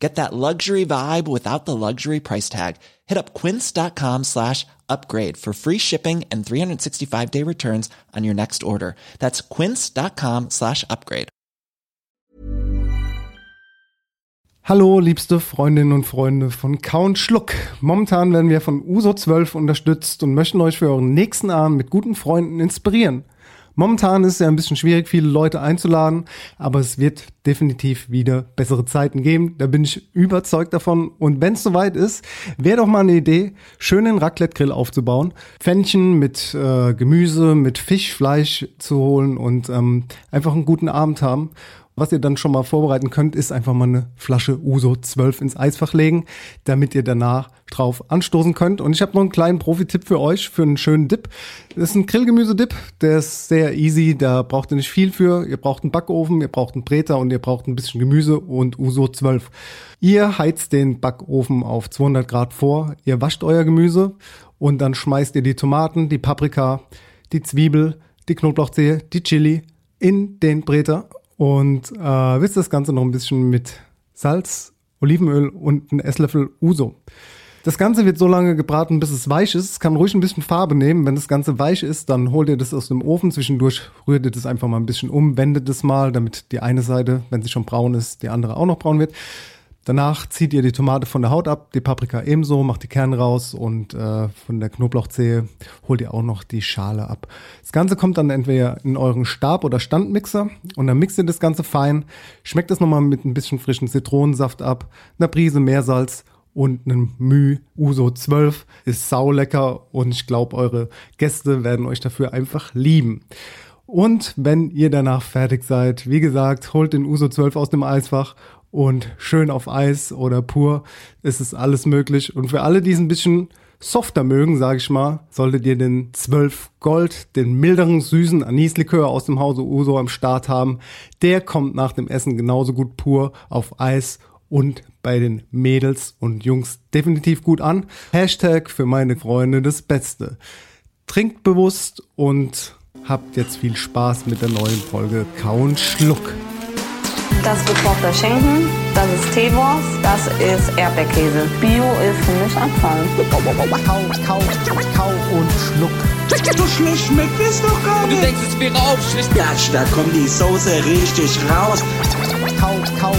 Get that luxury vibe without the luxury price tag. Hit up quince.com slash upgrade for free shipping and 365 day returns on your next order. That's quince.com slash upgrade. Hallo, liebste Freundinnen und Freunde von Count Schluck. Momentan werden wir von Uso 12 unterstützt und möchten euch für euren nächsten Abend mit guten Freunden inspirieren. Momentan ist es ja ein bisschen schwierig, viele Leute einzuladen, aber es wird definitiv wieder bessere Zeiten geben. Da bin ich überzeugt davon. Und wenn es soweit ist, wäre doch mal eine Idee, schön einen Raclette-Grill aufzubauen, Pfännchen mit äh, Gemüse, mit Fisch, Fleisch zu holen und ähm, einfach einen guten Abend haben. Was ihr dann schon mal vorbereiten könnt, ist einfach mal eine Flasche Uso 12 ins Eisfach legen, damit ihr danach drauf anstoßen könnt. Und ich habe noch einen kleinen Profi-Tipp für euch, für einen schönen Dip. Das ist ein Grillgemüse-Dip, der ist sehr easy, da braucht ihr nicht viel für. Ihr braucht einen Backofen, ihr braucht einen Breter und ihr braucht ein bisschen Gemüse und Uso 12. Ihr heizt den Backofen auf 200 Grad vor, ihr wascht euer Gemüse und dann schmeißt ihr die Tomaten, die Paprika, die Zwiebel, die Knoblauchzehe, die Chili in den Breter und äh, wisst das Ganze noch ein bisschen mit Salz, Olivenöl und einen Esslöffel Uso. Das Ganze wird so lange gebraten, bis es weich ist. Es kann ruhig ein bisschen Farbe nehmen. Wenn das Ganze weich ist, dann holt ihr das aus dem Ofen. Zwischendurch rührt ihr das einfach mal ein bisschen um, wendet es mal, damit die eine Seite, wenn sie schon braun ist, die andere auch noch braun wird. Danach zieht ihr die Tomate von der Haut ab, die Paprika ebenso, macht die Kerne raus und äh, von der Knoblauchzehe holt ihr auch noch die Schale ab. Das Ganze kommt dann entweder in euren Stab- oder Standmixer und dann mixt ihr das Ganze fein, schmeckt das nochmal mit ein bisschen frischen Zitronensaft ab, einer Prise Meersalz und einem Müh Uso 12 ist saulecker und ich glaube, eure Gäste werden euch dafür einfach lieben. Und wenn ihr danach fertig seid, wie gesagt, holt den Uso 12 aus dem Eisfach und schön auf Eis oder pur. Es ist alles möglich. Und für alle, die es ein bisschen softer mögen, sage ich mal, solltet ihr den 12 Gold, den milderen, süßen Anislikör aus dem Hause Uso am Start haben. Der kommt nach dem Essen genauso gut pur auf Eis und bei den Mädels und Jungs definitiv gut an. Hashtag für meine Freunde das Beste. Trinkt bewusst und habt jetzt viel Spaß mit der neuen Folge Kauen Schluck. Das ist gekochter Schinken, das ist Teewurst, das ist Erdbeerkäse. Bio ist für mich Abfall. Kau, kau, kau und schluck. So schlecht schmeckt es doch gar Du nicht. denkst, es wäre aufschlicht. Gatsch, da kommt die Soße richtig raus. Kau, kau,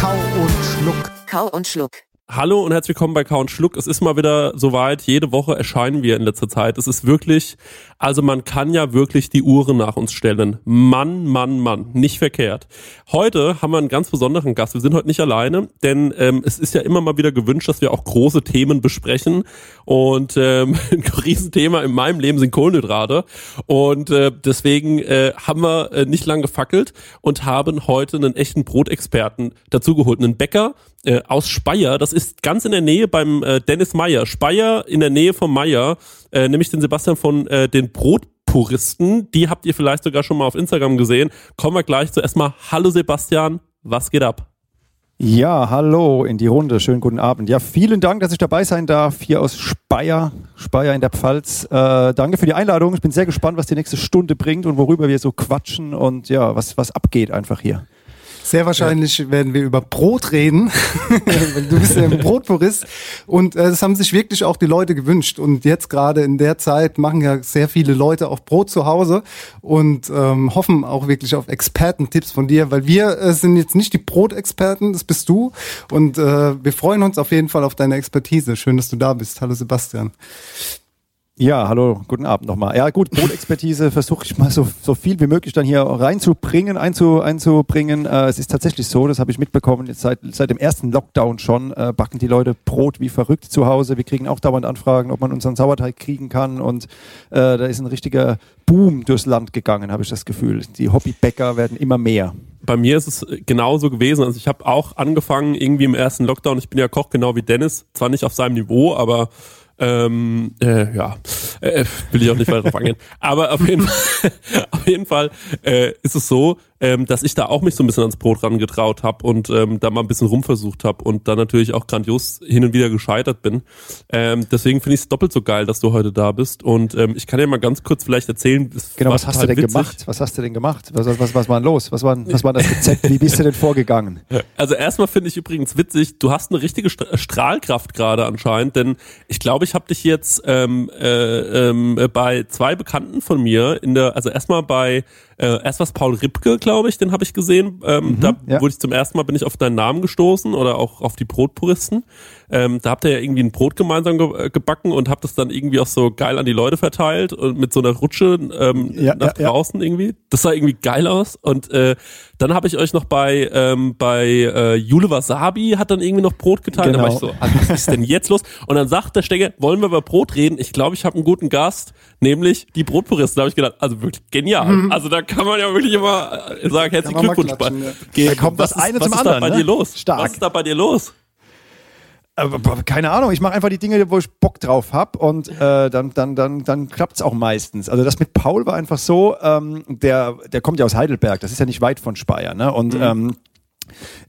kau und schluck. Kau und Schluck. Hallo und herzlich willkommen bei Count Schluck. Es ist mal wieder soweit. Jede Woche erscheinen wir in letzter Zeit. Es ist wirklich, also man kann ja wirklich die Uhren nach uns stellen. Mann, Mann, Mann. Nicht verkehrt. Heute haben wir einen ganz besonderen Gast. Wir sind heute nicht alleine, denn ähm, es ist ja immer mal wieder gewünscht, dass wir auch große Themen besprechen. Und ähm, ein Riesenthema in meinem Leben sind Kohlenhydrate. Und äh, deswegen äh, haben wir äh, nicht lang gefackelt und haben heute einen echten Brotexperten dazugeholt. Einen Bäcker, äh, aus Speyer. Das ist ganz in der Nähe beim äh, Dennis Meyer. Speyer in der Nähe vom Meyer, äh, nämlich den Sebastian von äh, den Brotpuristen. Die habt ihr vielleicht sogar schon mal auf Instagram gesehen. Kommen wir gleich zu erstmal. Hallo Sebastian, was geht ab? Ja, hallo in die Runde. Schönen guten Abend. Ja, vielen Dank, dass ich dabei sein darf. Hier aus Speyer, Speyer in der Pfalz. Äh, danke für die Einladung. Ich bin sehr gespannt, was die nächste Stunde bringt und worüber wir so quatschen und ja, was, was abgeht einfach hier. Sehr wahrscheinlich werden wir über Brot reden, weil du bist ja ein Brotpurist und äh, das haben sich wirklich auch die Leute gewünscht und jetzt gerade in der Zeit machen ja sehr viele Leute auch Brot zu Hause und ähm, hoffen auch wirklich auf Expertentipps von dir, weil wir äh, sind jetzt nicht die Brotexperten, das bist du und äh, wir freuen uns auf jeden Fall auf deine Expertise. Schön, dass du da bist. Hallo Sebastian. Ja, hallo, guten Abend nochmal. Ja gut, Brotexpertise versuche ich mal so, so viel wie möglich dann hier reinzubringen, einzu, einzubringen. Äh, es ist tatsächlich so, das habe ich mitbekommen, jetzt seit, seit dem ersten Lockdown schon, äh, backen die Leute Brot wie verrückt zu Hause. Wir kriegen auch dauernd Anfragen, ob man unseren Sauerteig kriegen kann und äh, da ist ein richtiger Boom durchs Land gegangen, habe ich das Gefühl. Die Hobbybäcker werden immer mehr. Bei mir ist es genauso gewesen. Also ich habe auch angefangen irgendwie im ersten Lockdown. Ich bin ja Koch genau wie Dennis, zwar nicht auf seinem Niveau, aber Ähm, äh, ja, äh, will ich auch nicht weiter drauf eingehen. Aber auf jeden Fall, auf jeden Fall äh, ist es so, ähm, dass ich da auch mich so ein bisschen ans Brot rangetraut habe und ähm, da mal ein bisschen rumversucht habe und dann natürlich auch grandios hin und wieder gescheitert bin. Ähm, deswegen finde ich es doppelt so geil, dass du heute da bist. Und ähm, ich kann dir mal ganz kurz vielleicht erzählen. Genau, was hast du denn witzig. gemacht? Was hast du denn gemacht? Was, was, was war denn los? Was war, was war das Rezept? Wie bist du denn vorgegangen? Also erstmal finde ich übrigens witzig, du hast eine richtige Strahlkraft gerade anscheinend, denn ich glaube, ich habe dich jetzt ähm, äh, äh, bei zwei Bekannten von mir in der, also erstmal bei äh, erst was Paul Ripke, glaube ich, den habe ich gesehen. Ähm, mhm, da ja. wurde ich zum ersten Mal bin ich auf deinen Namen gestoßen oder auch auf die Brotpuristen. Ähm, da habt ihr ja irgendwie ein Brot gemeinsam ge äh, gebacken und habt es dann irgendwie auch so geil an die Leute verteilt und mit so einer Rutsche ähm, ja, nach ja, draußen irgendwie. Das sah irgendwie geil aus. Und äh, dann habe ich euch noch bei ähm, bei äh, Jule Wasabi hat dann irgendwie noch Brot geteilt. Genau. Da war ich so, ah, was ist denn jetzt los? Und dann sagt der Stecker, wollen wir über Brot reden? Ich glaube, ich habe einen guten Gast, nämlich die Brotpuristen. Da habe ich gedacht, also wirklich genial. Mhm. Also da kann man ja wirklich immer äh, sagen, herzlichen Glückwunsch. Ja. Da kommt das eine zum anderen. Was ist da bei ne? dir los? Stark. Was ist da bei dir los? Keine Ahnung, ich mache einfach die Dinge, wo ich Bock drauf hab und äh, dann, dann, dann, dann klappt's auch meistens. Also das mit Paul war einfach so, ähm, der, der kommt ja aus Heidelberg, das ist ja nicht weit von Speyer, ne? Und mhm. ähm,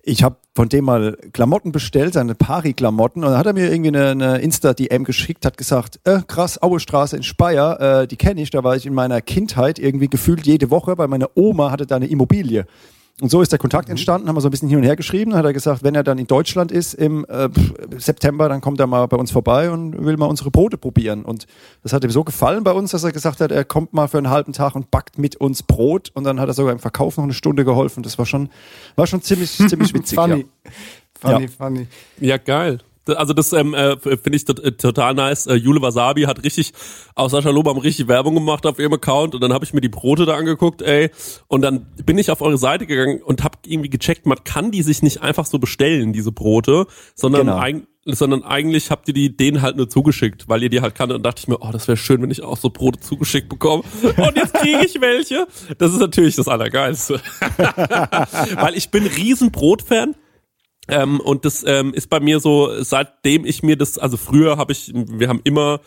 ich habe von dem mal Klamotten bestellt, seine Pari-Klamotten, und dann hat er mir irgendwie eine, eine Insta-DM geschickt, hat gesagt, äh, krass, Auestraße in Speyer, äh, die kenne ich, da war ich in meiner Kindheit irgendwie gefühlt jede Woche, weil meine Oma hatte da eine Immobilie. Und so ist der Kontakt mhm. entstanden, haben wir so ein bisschen hin und her geschrieben. Dann hat er gesagt, wenn er dann in Deutschland ist im äh, September, dann kommt er mal bei uns vorbei und will mal unsere Brote probieren. Und das hat ihm so gefallen bei uns, dass er gesagt hat, er kommt mal für einen halben Tag und backt mit uns Brot. Und dann hat er sogar im Verkauf noch eine Stunde geholfen. Das war schon, war schon ziemlich, ziemlich witzig. funny. Ja. Funny, ja. funny. Ja, geil. Also das ähm, äh, finde ich äh, total nice. Äh, Jule Wasabi hat richtig aus Sascha Lobam richtig Werbung gemacht auf ihrem Account und dann habe ich mir die Brote da angeguckt, ey. Und dann bin ich auf eure Seite gegangen und habe irgendwie gecheckt, man kann die sich nicht einfach so bestellen, diese Brote, sondern genau. eigentlich sondern eigentlich habt ihr die denen halt nur zugeschickt, weil ihr die halt kanntet und dachte ich mir, oh, das wäre schön, wenn ich auch so Brote zugeschickt bekomme. Und jetzt kriege ich welche. Das ist natürlich das Allergeilste. weil ich bin riesen Brotfan ähm, und das ähm, ist bei mir so, seitdem ich mir das, also früher habe ich, wir haben immer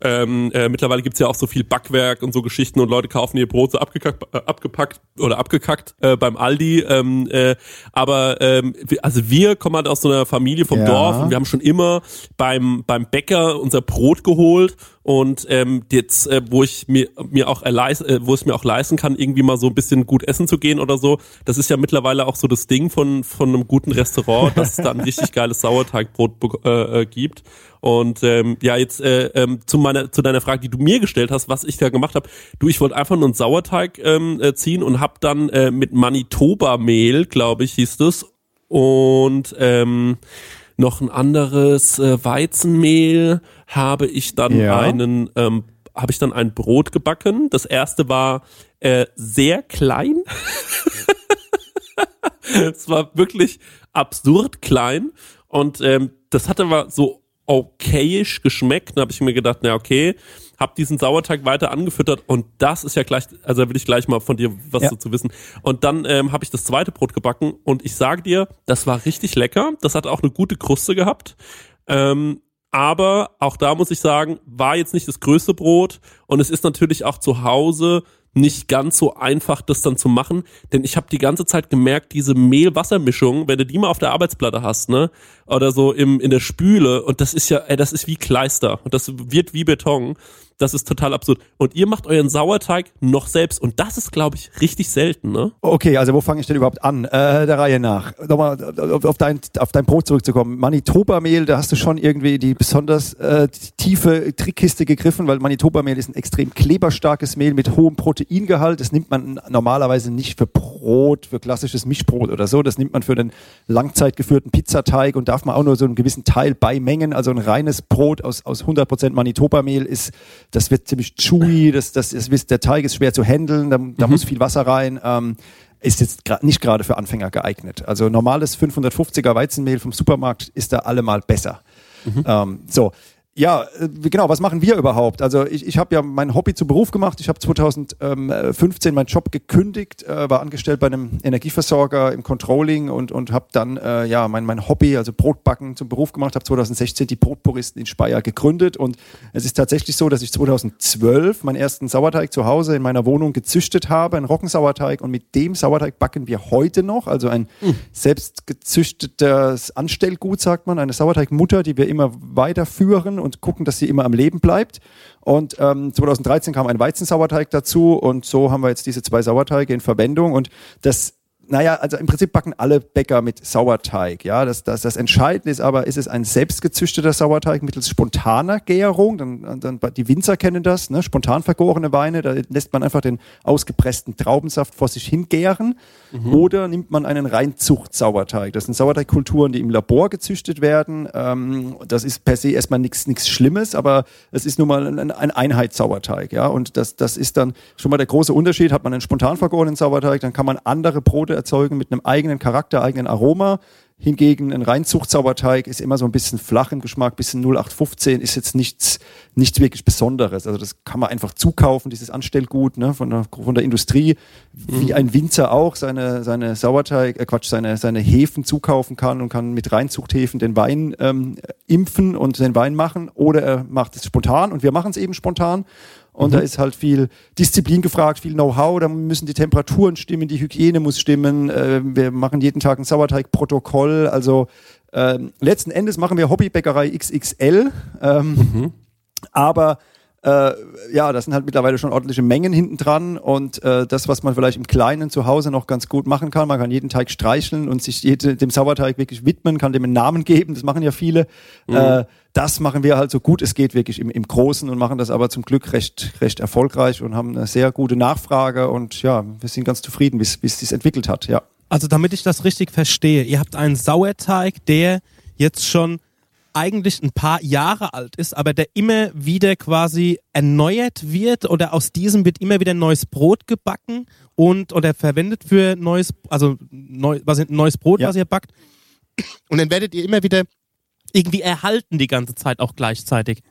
ähm, äh, mittlerweile gibt's ja auch so viel Backwerk und so Geschichten und Leute kaufen ihr Brot so abgekackt, äh, abgepackt oder abgekackt äh, beim Aldi. Ähm, äh, aber ähm, also wir kommen halt aus so einer Familie vom ja. Dorf und wir haben schon immer beim, beim Bäcker unser Brot geholt und ähm, jetzt, äh, wo ich mir, mir auch äh, wo es mir auch leisten kann, irgendwie mal so ein bisschen gut essen zu gehen oder so, das ist ja mittlerweile auch so das Ding von, von einem guten Restaurant, dass es da ein richtig geiles Sauerteigbrot äh, äh, gibt. Und ähm, ja, jetzt äh, ähm, zu meiner zu deiner Frage, die du mir gestellt hast, was ich da gemacht habe. Du, ich wollte einfach nur einen Sauerteig ähm, äh, ziehen und habe dann äh, mit Manitoba-Mehl, glaube ich, hieß das, und ähm, noch ein anderes äh, Weizenmehl habe ich dann ja. einen ähm, habe ich dann ein Brot gebacken. Das erste war äh, sehr klein. es war wirklich absurd klein und ähm, das hatte aber so okayisch geschmeckt. Dann habe ich mir gedacht, na okay, habe diesen Sauerteig weiter angefüttert und das ist ja gleich, also da will ich gleich mal von dir was ja. dazu wissen. Und dann ähm, habe ich das zweite Brot gebacken und ich sage dir, das war richtig lecker. Das hat auch eine gute Kruste gehabt. Ähm, aber auch da muss ich sagen, war jetzt nicht das größte Brot und es ist natürlich auch zu Hause nicht ganz so einfach, das dann zu machen, denn ich habe die ganze Zeit gemerkt, diese Mehl-Wasser-Mischung, wenn du die mal auf der Arbeitsplatte hast, ne, oder so im in der Spüle und das ist ja, ey, das ist wie Kleister und das wird wie Beton das ist total absurd. Und ihr macht euren Sauerteig noch selbst. Und das ist, glaube ich, richtig selten, ne? Okay, also wo fange ich denn überhaupt an? Äh, der Reihe nach. Nochmal auf dein, auf dein Brot zurückzukommen. Manitoba-Mehl, da hast du schon irgendwie die besonders äh, tiefe Trickkiste gegriffen, weil Manitoba-Mehl ist ein extrem kleberstarkes Mehl mit hohem Proteingehalt. Das nimmt man normalerweise nicht für Brot, für klassisches Mischbrot oder so. Das nimmt man für den langzeitgeführten Pizzateig und darf man auch nur so einen gewissen Teil beimengen. Also ein reines Brot aus, aus 100% Manitoba-Mehl ist das wird ziemlich chewy, das, das ist, der Teig ist schwer zu handeln, da, da mhm. muss viel Wasser rein. Ähm, ist jetzt nicht gerade für Anfänger geeignet. Also normales 550er Weizenmehl vom Supermarkt ist da allemal besser. Mhm. Ähm, so, Ja, äh, genau, was machen wir überhaupt? Also ich, ich habe ja mein Hobby zu Beruf gemacht. Ich habe 2015 meinen Job gekündigt, äh, war angestellt bei einem Energieversorger im Controlling und, und habe dann äh, ja mein, mein Hobby, also Brotbacken zum Beruf gemacht, habe 2016 die Brotpuristen in Speyer gegründet und es ist tatsächlich so, dass ich 2012 meinen ersten Sauerteig zu Hause in meiner Wohnung gezüchtet habe, einen Roggensauerteig und mit dem Sauerteig backen wir heute noch, also ein mhm. selbst gezüchtetes Anstellgut, sagt man, eine Sauerteigmutter, die wir immer weiterführen und gucken, dass sie immer am Leben bleibt. Und ähm, 2013 kam ein Weizensauerteig dazu und so haben wir jetzt diese zwei Sauerteige in Verwendung und das naja, also im Prinzip backen alle Bäcker mit Sauerteig. Ja, das, das, das Entscheidende ist aber, ist es ein selbstgezüchteter Sauerteig mittels spontaner Gärung? Dann, dann, die Winzer kennen das, ne? spontan vergorene Weine, da lässt man einfach den ausgepressten Traubensaft vor sich hingären. Mhm. Oder nimmt man einen Reinzucht-Sauerteig. Das sind Sauerteigkulturen, die im Labor gezüchtet werden. Ähm, das ist per se erstmal nichts Schlimmes, aber es ist nun mal ein, ein Einheitssauerteig. Ja? Und das, das ist dann schon mal der große Unterschied. Hat man einen spontan vergorenen Sauerteig, dann kann man andere Brote erzeugen mit einem eigenen Charakter, eigenen Aroma. Hingegen ein Reinzuchtsauerteig ist immer so ein bisschen flach im Geschmack, bisschen 0815, ist jetzt nichts, nichts wirklich Besonderes. Also das kann man einfach zukaufen, dieses Anstellgut ne, von, der, von der Industrie, wie mhm. ein Winzer auch seine, seine Sauerteig, äh Quatsch, seine, seine Hefen zukaufen kann und kann mit Reinzuchthäfen den Wein ähm, impfen und den Wein machen. Oder er macht es spontan und wir machen es eben spontan. Und mhm. da ist halt viel Disziplin gefragt, viel Know-how. Da müssen die Temperaturen stimmen, die Hygiene muss stimmen. Äh, wir machen jeden Tag ein Sauerteigprotokoll. Also äh, letzten Endes machen wir Hobbybäckerei XXL. Ähm, mhm. Aber äh, ja, das sind halt mittlerweile schon ordentliche Mengen hinten dran und äh, das, was man vielleicht im Kleinen zu Hause noch ganz gut machen kann, man kann jeden Teig streicheln und sich jede, dem Sauerteig wirklich widmen, kann dem einen Namen geben, das machen ja viele. Mhm. Äh, das machen wir halt so gut es geht wirklich im, im Großen und machen das aber zum Glück recht, recht erfolgreich und haben eine sehr gute Nachfrage und ja, wir sind ganz zufrieden, wie es sich entwickelt hat, ja. Also damit ich das richtig verstehe, ihr habt einen Sauerteig, der jetzt schon eigentlich ein paar Jahre alt ist, aber der immer wieder quasi erneuert wird oder aus diesem wird immer wieder neues Brot gebacken und oder verwendet für neues, also neu, was, neues Brot, ja. was ihr backt. Und dann werdet ihr immer wieder irgendwie erhalten die ganze Zeit auch gleichzeitig.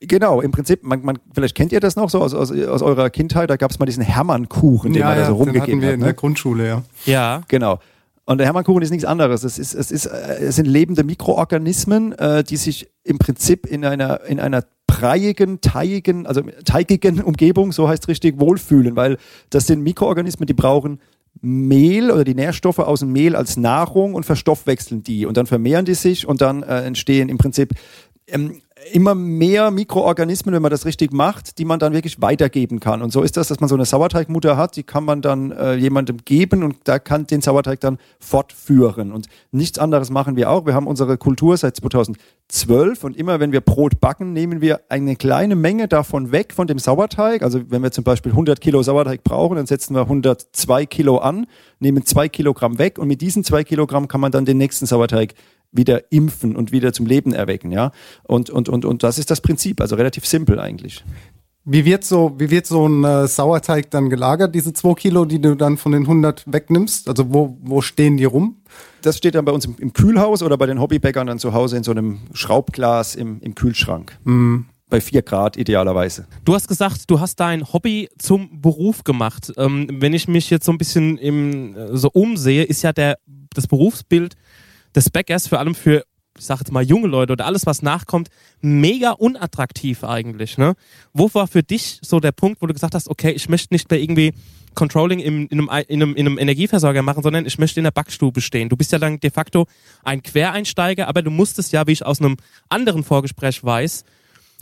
Genau, im Prinzip, man, man, vielleicht kennt ihr das noch so aus, aus, aus eurer Kindheit, da gab es mal diesen Hermannkuchen, den ja, man da so rumgegeben den hatten wir hat. In ne? der Grundschule, ja. Ja. Genau. Und der Hermannkuchen ist nichts anderes. Es, ist, es, ist, äh, es sind lebende Mikroorganismen, äh, die sich im Prinzip in einer, in einer breiigen, teigigen, also teigigen Umgebung, so heißt richtig, wohlfühlen, weil das sind Mikroorganismen, die brauchen Mehl oder die Nährstoffe aus dem Mehl als Nahrung und verstoffwechseln die und dann vermehren die sich und dann äh, entstehen im Prinzip ähm, immer mehr Mikroorganismen, wenn man das richtig macht, die man dann wirklich weitergeben kann. Und so ist das, dass man so eine Sauerteigmutter hat, die kann man dann äh, jemandem geben und da kann den Sauerteig dann fortführen. Und nichts anderes machen wir auch. Wir haben unsere Kultur seit 2012 und immer wenn wir Brot backen, nehmen wir eine kleine Menge davon weg von dem Sauerteig. Also wenn wir zum Beispiel 100 Kilo Sauerteig brauchen, dann setzen wir 102 Kilo an, nehmen zwei Kilogramm weg und mit diesen zwei Kilogramm kann man dann den nächsten Sauerteig wieder impfen und wieder zum Leben erwecken, ja. Und, und, und, und das ist das Prinzip, also relativ simpel eigentlich. Wie wird so, wie wird so ein äh, Sauerteig dann gelagert, diese zwei Kilo, die du dann von den 100 wegnimmst? Also wo, wo stehen die rum? Das steht dann bei uns im, im Kühlhaus oder bei den Hobbybäckern dann zu Hause in so einem Schraubglas im, im Kühlschrank. Mhm. Bei vier Grad idealerweise. Du hast gesagt, du hast dein Hobby zum Beruf gemacht. Ähm, wenn ich mich jetzt so ein bisschen im, äh, so umsehe, ist ja der, das Berufsbild des Bäckers, vor allem für, ich sag jetzt mal, junge Leute oder alles, was nachkommt, mega unattraktiv eigentlich. Ne? Wo war für dich so der Punkt, wo du gesagt hast, okay, ich möchte nicht mehr irgendwie Controlling in, in, einem, in, einem, in einem Energieversorger machen, sondern ich möchte in der Backstube stehen. Du bist ja dann de facto ein Quereinsteiger, aber du musstest ja, wie ich aus einem anderen Vorgespräch weiß,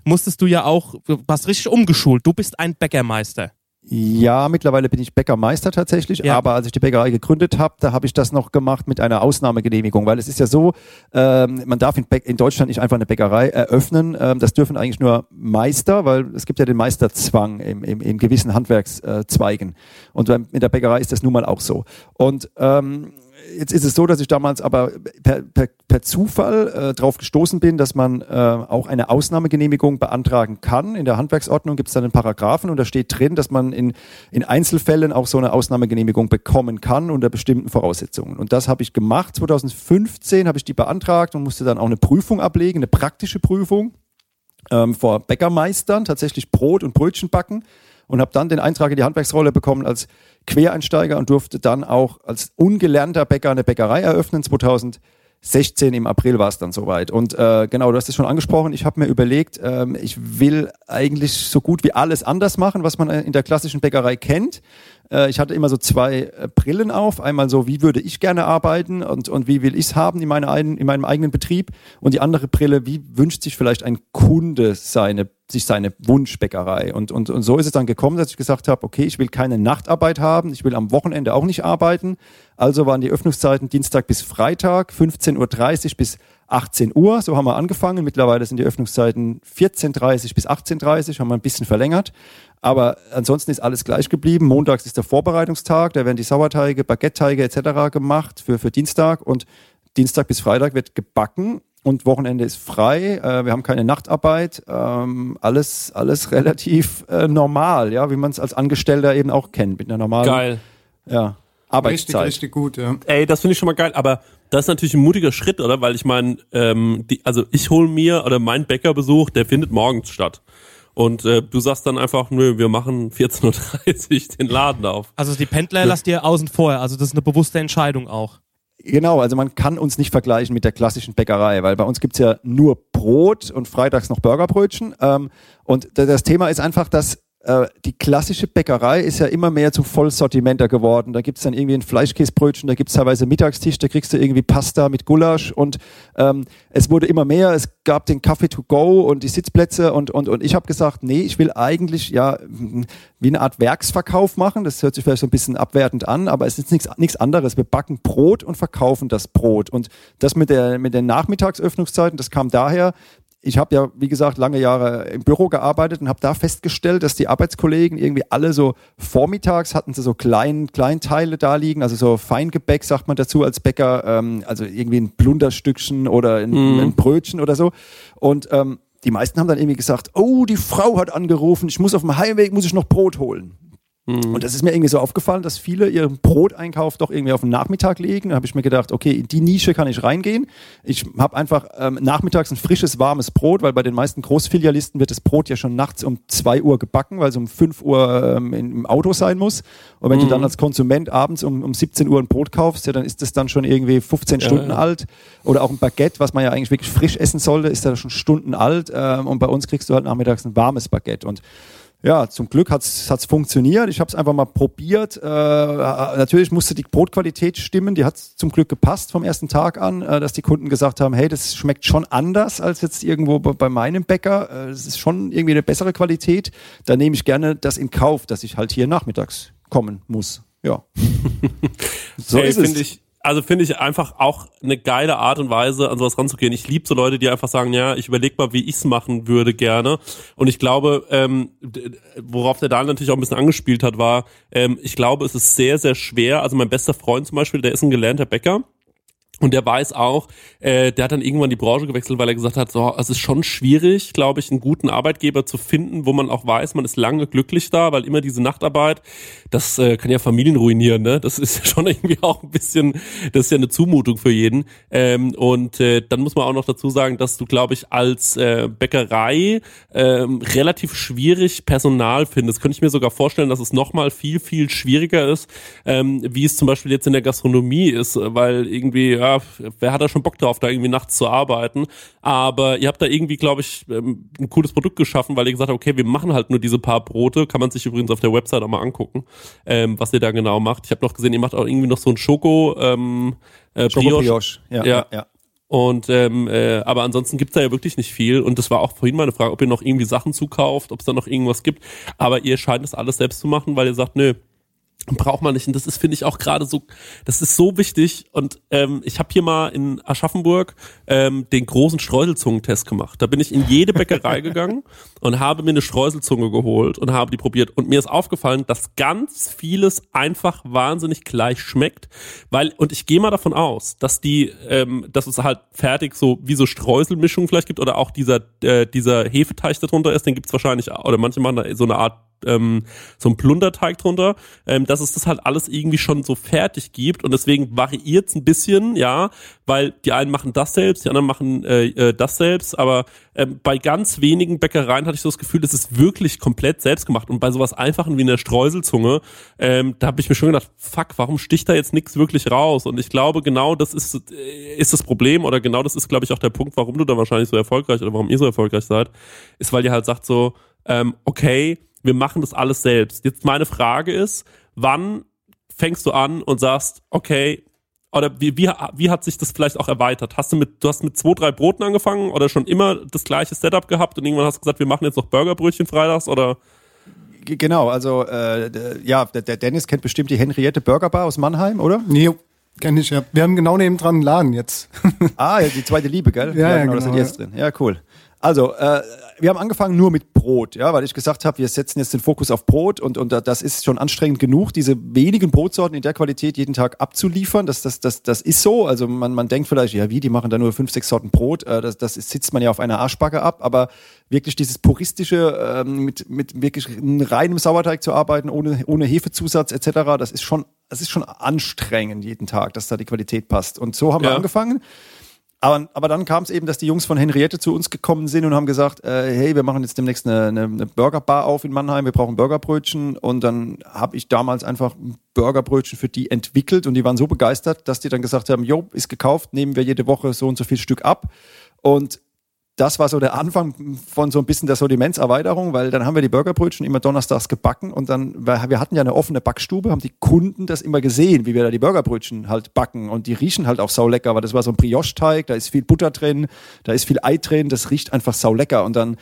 musstest du ja auch, was richtig umgeschult. Du bist ein Bäckermeister. Ja, mittlerweile bin ich Bäckermeister tatsächlich, ja. aber als ich die Bäckerei gegründet habe, da habe ich das noch gemacht mit einer Ausnahmegenehmigung, weil es ist ja so, ähm, man darf in, in, Deutschland nicht einfach eine Bäckerei eröffnen, ähm, das dürfen eigentlich nur Meister, weil es gibt ja den Meisterzwang im, im, in gewissen Handwerkszweigen und in der Bäckerei ist das nun mal auch so. Und ähm, jetzt ist es so, dass ich damals aber per, per, per Zufall äh, darauf gestoßen bin, dass man äh, auch eine Ausnahmegenehmigung beantragen kann. In der Handwerksordnung gibt es dann einen Paragraphen und da steht drin, dass man in, in Einzelfällen auch so eine Ausnahmegenehmigung bekommen kann unter bestimmten Voraussetzungen. Und das habe ich gemacht. 2015 habe ich die beantragt und musste dann auch eine Prüfung ablegen, eine praktische Prüfung. ähm, vor Bäckermeistern, tatsächlich Brot und Brötchen backen und habe dann den Eintrag in die Handwerksrolle bekommen als Quereinsteiger und durfte dann auch als ungelernter Bäcker eine Bäckerei eröffnen 2000. 16 im April war es dann soweit. Und äh, genau, du hast es schon angesprochen. Ich habe mir überlegt, ähm, ich will eigentlich so gut wie alles anders machen, was man in der klassischen Bäckerei kennt. Äh, ich hatte immer so zwei äh, Brillen auf. Einmal so, wie würde ich gerne arbeiten und, und wie will ich es haben in, meine, in meinem eigenen Betrieb. Und die andere Brille, wie wünscht sich vielleicht ein Kunde seine sich seine Wunschbäckerei. Und, und, und so ist es dann gekommen, dass ich gesagt habe, okay, ich will keine Nachtarbeit haben, ich will am Wochenende auch nicht arbeiten. Also waren die Öffnungszeiten Dienstag bis Freitag, 15.30 Uhr bis 18 Uhr. So haben wir angefangen. Mittlerweile sind die Öffnungszeiten 14.30 Uhr bis 18.30 Uhr, haben wir ein bisschen verlängert. Aber ansonsten ist alles gleich geblieben. Montags ist der Vorbereitungstag, da werden die Sauerteige, Baguette-Teige etc. gemacht für, für Dienstag und Dienstag bis Freitag wird gebacken und Wochenende ist frei. Äh, wir haben keine Nachtarbeit. Ähm, alles, alles relativ äh, normal, ja, wie man es als Angestellter eben auch kennt, mit einer normalen Geil. Ja, Arbeitszeit. Richtig, richtig gut, ja. Ey, das finde ich schon mal geil, aber das ist natürlich ein mutiger Schritt, oder? Weil ich meine, ähm, die, also ich hole mir oder mein Bäckerbesuch, der findet morgens statt. Und äh, du sagst dann einfach, nö, wir machen 14.30 Uhr den Laden auf. Also die Pendler lasst ihr außen vor, also das ist eine bewusste Entscheidung auch. Genau, also man kann uns nicht vergleichen mit der klassischen Bäckerei, weil bei uns gibt's ja nur Brot und freitags noch Burgerbrötchen. Ähm, und das Thema ist einfach, dass die klassische Bäckerei ist ja immer mehr zum Vollsortimenter geworden. Da gibt's dann irgendwie ein Fleischkäsebrötchen, da gibt's teilweise Mittagstisch, da kriegst du irgendwie Pasta mit Gulasch und ähm, es wurde immer mehr. Es gab den Kaffee to go und die Sitzplätze und, und, und ich habe gesagt, nee, ich will eigentlich ja wie eine Art Werksverkauf machen. Das hört sich vielleicht so ein bisschen abwertend an, aber es ist nichts, nichts anderes. Wir backen Brot und verkaufen das Brot. Und das mit, der, mit den Nachmittagsöffnungszeiten, das kam daher, ich habe ja, wie gesagt, lange Jahre im Büro gearbeitet und habe da festgestellt, dass die Arbeitskollegen irgendwie alle so vormittags hatten sie so klein, Kleinteile da liegen, also so Feingebäck, sagt man dazu als Bäcker, ähm, also irgendwie ein Plunderstückchen oder ein, mhm. ein Brötchen oder so. Und ähm, die meisten haben dann irgendwie gesagt, oh, die Frau hat angerufen, ich muss auf dem Heimweg, muss ich noch Brot holen. Mhm. Und das ist mir irgendwie so aufgefallen, dass viele ihren Broteinkauf doch irgendwie auf den Nachmittag legen. Da habe ich mir gedacht, okay, in die Nische kann ich reingehen. Ich habe einfach ähm, nachmittags ein frisches, warmes Brot, weil bei den meisten Großfilialisten wird das Brot ja schon nachts um zwei Uhr gebacken, weil es um fünf Uhr ähm, im Auto sein muss. Und wenn mhm. du dann als Konsument abends um, um 17 Uhr ein Brot kaufst, ja, dann ist das dann schon irgendwie 15 ja, Stunden ja. alt. Oder auch ein Baguette, was man ja eigentlich wirklich frisch essen sollte, ist da schon Stunden alt. Ähm, und bei uns kriegst du halt nachmittags ein warmes Baguette. Und ja, zum Glück hat's hat's funktioniert. Ich habe es einfach mal probiert. Äh, natürlich musste die Brotqualität stimmen. Die hat zum Glück gepasst vom ersten Tag an, äh, dass die Kunden gesagt haben, hey, das schmeckt schon anders als jetzt irgendwo bei meinem Bäcker. Äh, es ist schon irgendwie eine bessere Qualität. Da nehme ich gerne das in Kauf, dass ich halt hier nachmittags kommen muss. Ja. so hey, ist es. Ich, also finde ich einfach auch eine geile Art und Weise, an sowas ranzugehen. Ich liebe so Leute, die einfach sagen, ja, ich überlege mal, wie ich's machen würde gerne. Und ich glaube, ähm, worauf der Daniel natürlich auch ein bisschen angespielt hat, war, ähm, ich glaube, es ist sehr, sehr schwer. Also mein bester Freund zum Beispiel, der ist ein gelernter Bäcker und der weiß auch, äh, der hat dann irgendwann die Branche gewechselt, weil er gesagt hat, so, es ist schon schwierig, glaube ich, einen guten Arbeitgeber zu finden, wo man auch weiß, man ist lange glücklich da, weil immer diese Nachtarbeit, das äh, kann ja Familien ruinieren, ne? Das ist schon irgendwie auch ein bisschen, das ist ja eine Zumutung für jeden. Ähm, und äh, dann muss man auch noch dazu sagen, dass du, glaube ich, als äh, Bäckerei ähm, relativ schwierig Personal findest. Könnte ich mir sogar vorstellen, dass es nochmal viel, viel schwieriger ist, ähm, wie es zum Beispiel jetzt in der Gastronomie ist, weil irgendwie, ja, wer hat da schon Bock drauf, da irgendwie nachts zu arbeiten? Aber ihr habt da irgendwie, glaube ich, ähm, ein cooles Produkt geschaffen, weil ihr gesagt habt, okay, wir machen halt nur diese paar Brote. Kann man sich übrigens auf der Website auch mal angucken, ähm, was ihr da genau macht. Ich habe noch gesehen, ihr macht auch irgendwie noch so ein Schoko, ähm, äh, Schoko Brioche. Brioche. Ja, ja. ja. Und ähm, äh, aber ansonsten gibt's da ja wirklich nicht viel. Und das war auch vorhin meine Frage, ob ihr noch irgendwie Sachen zukauft, ob es da noch irgendwas gibt. Aber ihr scheint es alles selbst zu machen, weil ihr sagt, nö, braucht man nicht. Und das ist, finde ich, auch gerade so, das ist so wichtig. Und ähm, ich habe hier mal in Aschaffenburg ähm, den großen Streuselzungentest gemacht. Da bin ich in jede Bäckerei gegangen und habe mir eine Streuselzunge geholt und habe die probiert. Und mir ist aufgefallen, dass ganz vieles einfach wahnsinnig gleich schmeckt. Weil, und ich gehe mal davon aus, dass die, ähm, dass es halt fertig so wie so Streuselmischung vielleicht gibt oder auch dieser, äh, dieser Hefeteig darunter ist, den gibt's wahrscheinlich, oder manche machen da so eine Art ähm, so ein Plunderteig drunter, ähm, dass es das halt alles irgendwie schon so fertig gibt. Und deswegen variiert es ein bisschen, ja, weil die einen machen das selbst, die anderen machen äh, äh, das selbst, aber ähm, bei ganz wenigen Bäckereien hatte ich so das Gefühl, es ist wirklich komplett selbst gemacht. Und bei sowas Einfachen wie einer Streuselzunge, ähm, da habe ich mir schon gedacht, fuck, warum sticht da jetzt nichts wirklich raus? Und ich glaube, genau das ist, äh, ist das Problem oder genau das ist, glaube ich, auch der Punkt, warum du da wahrscheinlich so erfolgreich oder warum ihr so erfolgreich seid, ist, weil ihr halt sagt so, ähm, okay, wir machen das alles selbst. Jetzt meine Frage ist, wann fängst du an und sagst, okay, oder wie, wie, wie hat sich das vielleicht auch erweitert? Hast du mit, du hast mit zwei, drei Broten angefangen oder schon immer das gleiche Setup gehabt und irgendwann hast du gesagt, wir machen jetzt noch Burgerbrötchen freitags oder? Genau, also äh, ja, der, der Dennis kennt bestimmt die Henriette Burger Bar aus Mannheim, oder? Nee, kenn ich ja. Wir haben genau neben dran einen Laden jetzt. Ah, ja, die zweite Liebe, gell? Ja, ja, genau, das genau, sind jetzt drin. Ja, cool. Also, äh, wir haben angefangen nur mit Brot, ja, weil ich gesagt habe, wir setzen jetzt den Fokus auf Brot und, und das ist schon anstrengend genug, diese wenigen Brotsorten in der Qualität jeden Tag abzuliefern. Das, das, das, das ist so. Also man, man denkt vielleicht, ja, wie, die machen da nur fünf, sechs Sorten Brot. Äh, das, das sitzt man ja auf einer Arschbacke ab, aber wirklich dieses puristische, ähm, mit, mit wirklich reinem Sauerteig zu arbeiten, ohne, ohne Hefezusatz etc., das ist schon, das ist schon anstrengend jeden Tag, dass da die Qualität passt. Und so haben wir Ja. angefangen. Aber, aber dann kam es eben, dass die Jungs von Henriette zu uns gekommen sind und haben gesagt, äh, hey, wir machen jetzt demnächst eine, eine, eine Burgerbar auf in Mannheim, wir brauchen Burgerbrötchen. Und dann habe ich damals einfach ein Burgerbrötchen für die entwickelt und die waren so begeistert, dass die dann gesagt haben, jo, ist gekauft, nehmen wir jede Woche so und so viel Stück ab. Und das war so der Anfang von so ein bisschen der Sortimentserweiterung, weil dann haben wir die Burgerbrötchen immer donnerstags gebacken und dann, wir hatten ja eine offene Backstube, haben die Kunden das immer gesehen, wie wir da die Burgerbrötchen halt backen und die riechen halt auch saulecker, weil das war so ein Brioche-Teig, da ist viel Butter drin, da ist viel Ei drin, das riecht einfach saulecker und dann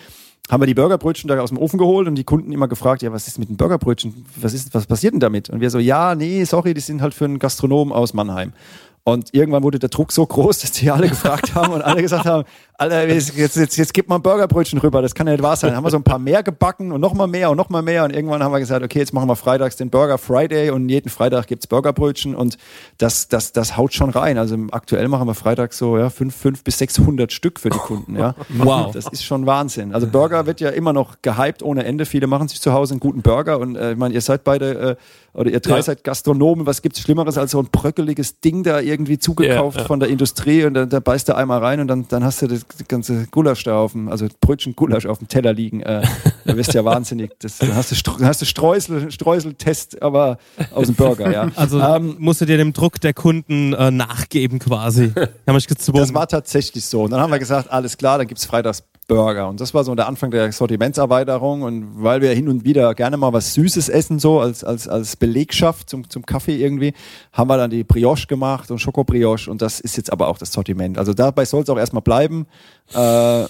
haben wir die Burgerbrötchen da aus dem Ofen geholt und die Kunden immer gefragt, ja, was ist mit den Burgerbrötchen? Was ist, was passiert denn damit? Und wir so, ja, nee, sorry, die sind halt für einen Gastronom aus Mannheim. Und irgendwann wurde der Druck so groß, dass die alle gefragt haben und alle gesagt haben, Alter, jetzt, jetzt, jetzt, jetzt gib mal ein Burgerbrötchen rüber, das kann ja nicht wahr sein. Dann haben wir so ein paar mehr gebacken und nochmal mehr und nochmal mehr und irgendwann haben wir gesagt, okay, jetzt machen wir freitags den Burger Friday und jeden Freitag gibt's Burgerbrötchen und das, das, das haut schon rein. Also aktuell machen wir freitags so ja, fünf, fünf bis 600 Stück für die Kunden. Ja. Wow. Das ist schon Wahnsinn. Also Burger wird ja immer noch gehypt ohne Ende. Viele machen sich zu Hause einen guten Burger und äh, ich meine, ihr seid beide äh, oder ihr drei Ja. seid Gastronomen. Was gibt's Schlimmeres als so ein bröckeliges Ding da irgendwie zugekauft Ja, ja. von der Industrie und dann da beißt du einmal rein und dann, dann hast du das ganze Gulasch da auf dem, also Brötchen Gulasch auf dem Teller liegen. Äh, da wirst du ja wahnsinnig. Das, dann hast du, hast du Streusel, Streuseltest, aber aus dem Burger, ja. Also Ähm, musst du dir dem Druck der Kunden äh, nachgeben quasi. Haben mich gezwungen. Das war tatsächlich so. Und dann haben wir gesagt, alles klar, dann gibt's freitags Burger. Und das war so der Anfang der Sortimentserweiterung. Und weil wir hin und wieder gerne mal was Süßes essen, so als, als, als Belegschaft zum, zum Kaffee irgendwie, haben wir dann die Brioche gemacht und Schokobrioche. Und das ist jetzt aber auch das Sortiment. Also dabei soll es auch erstmal bleiben. Äh,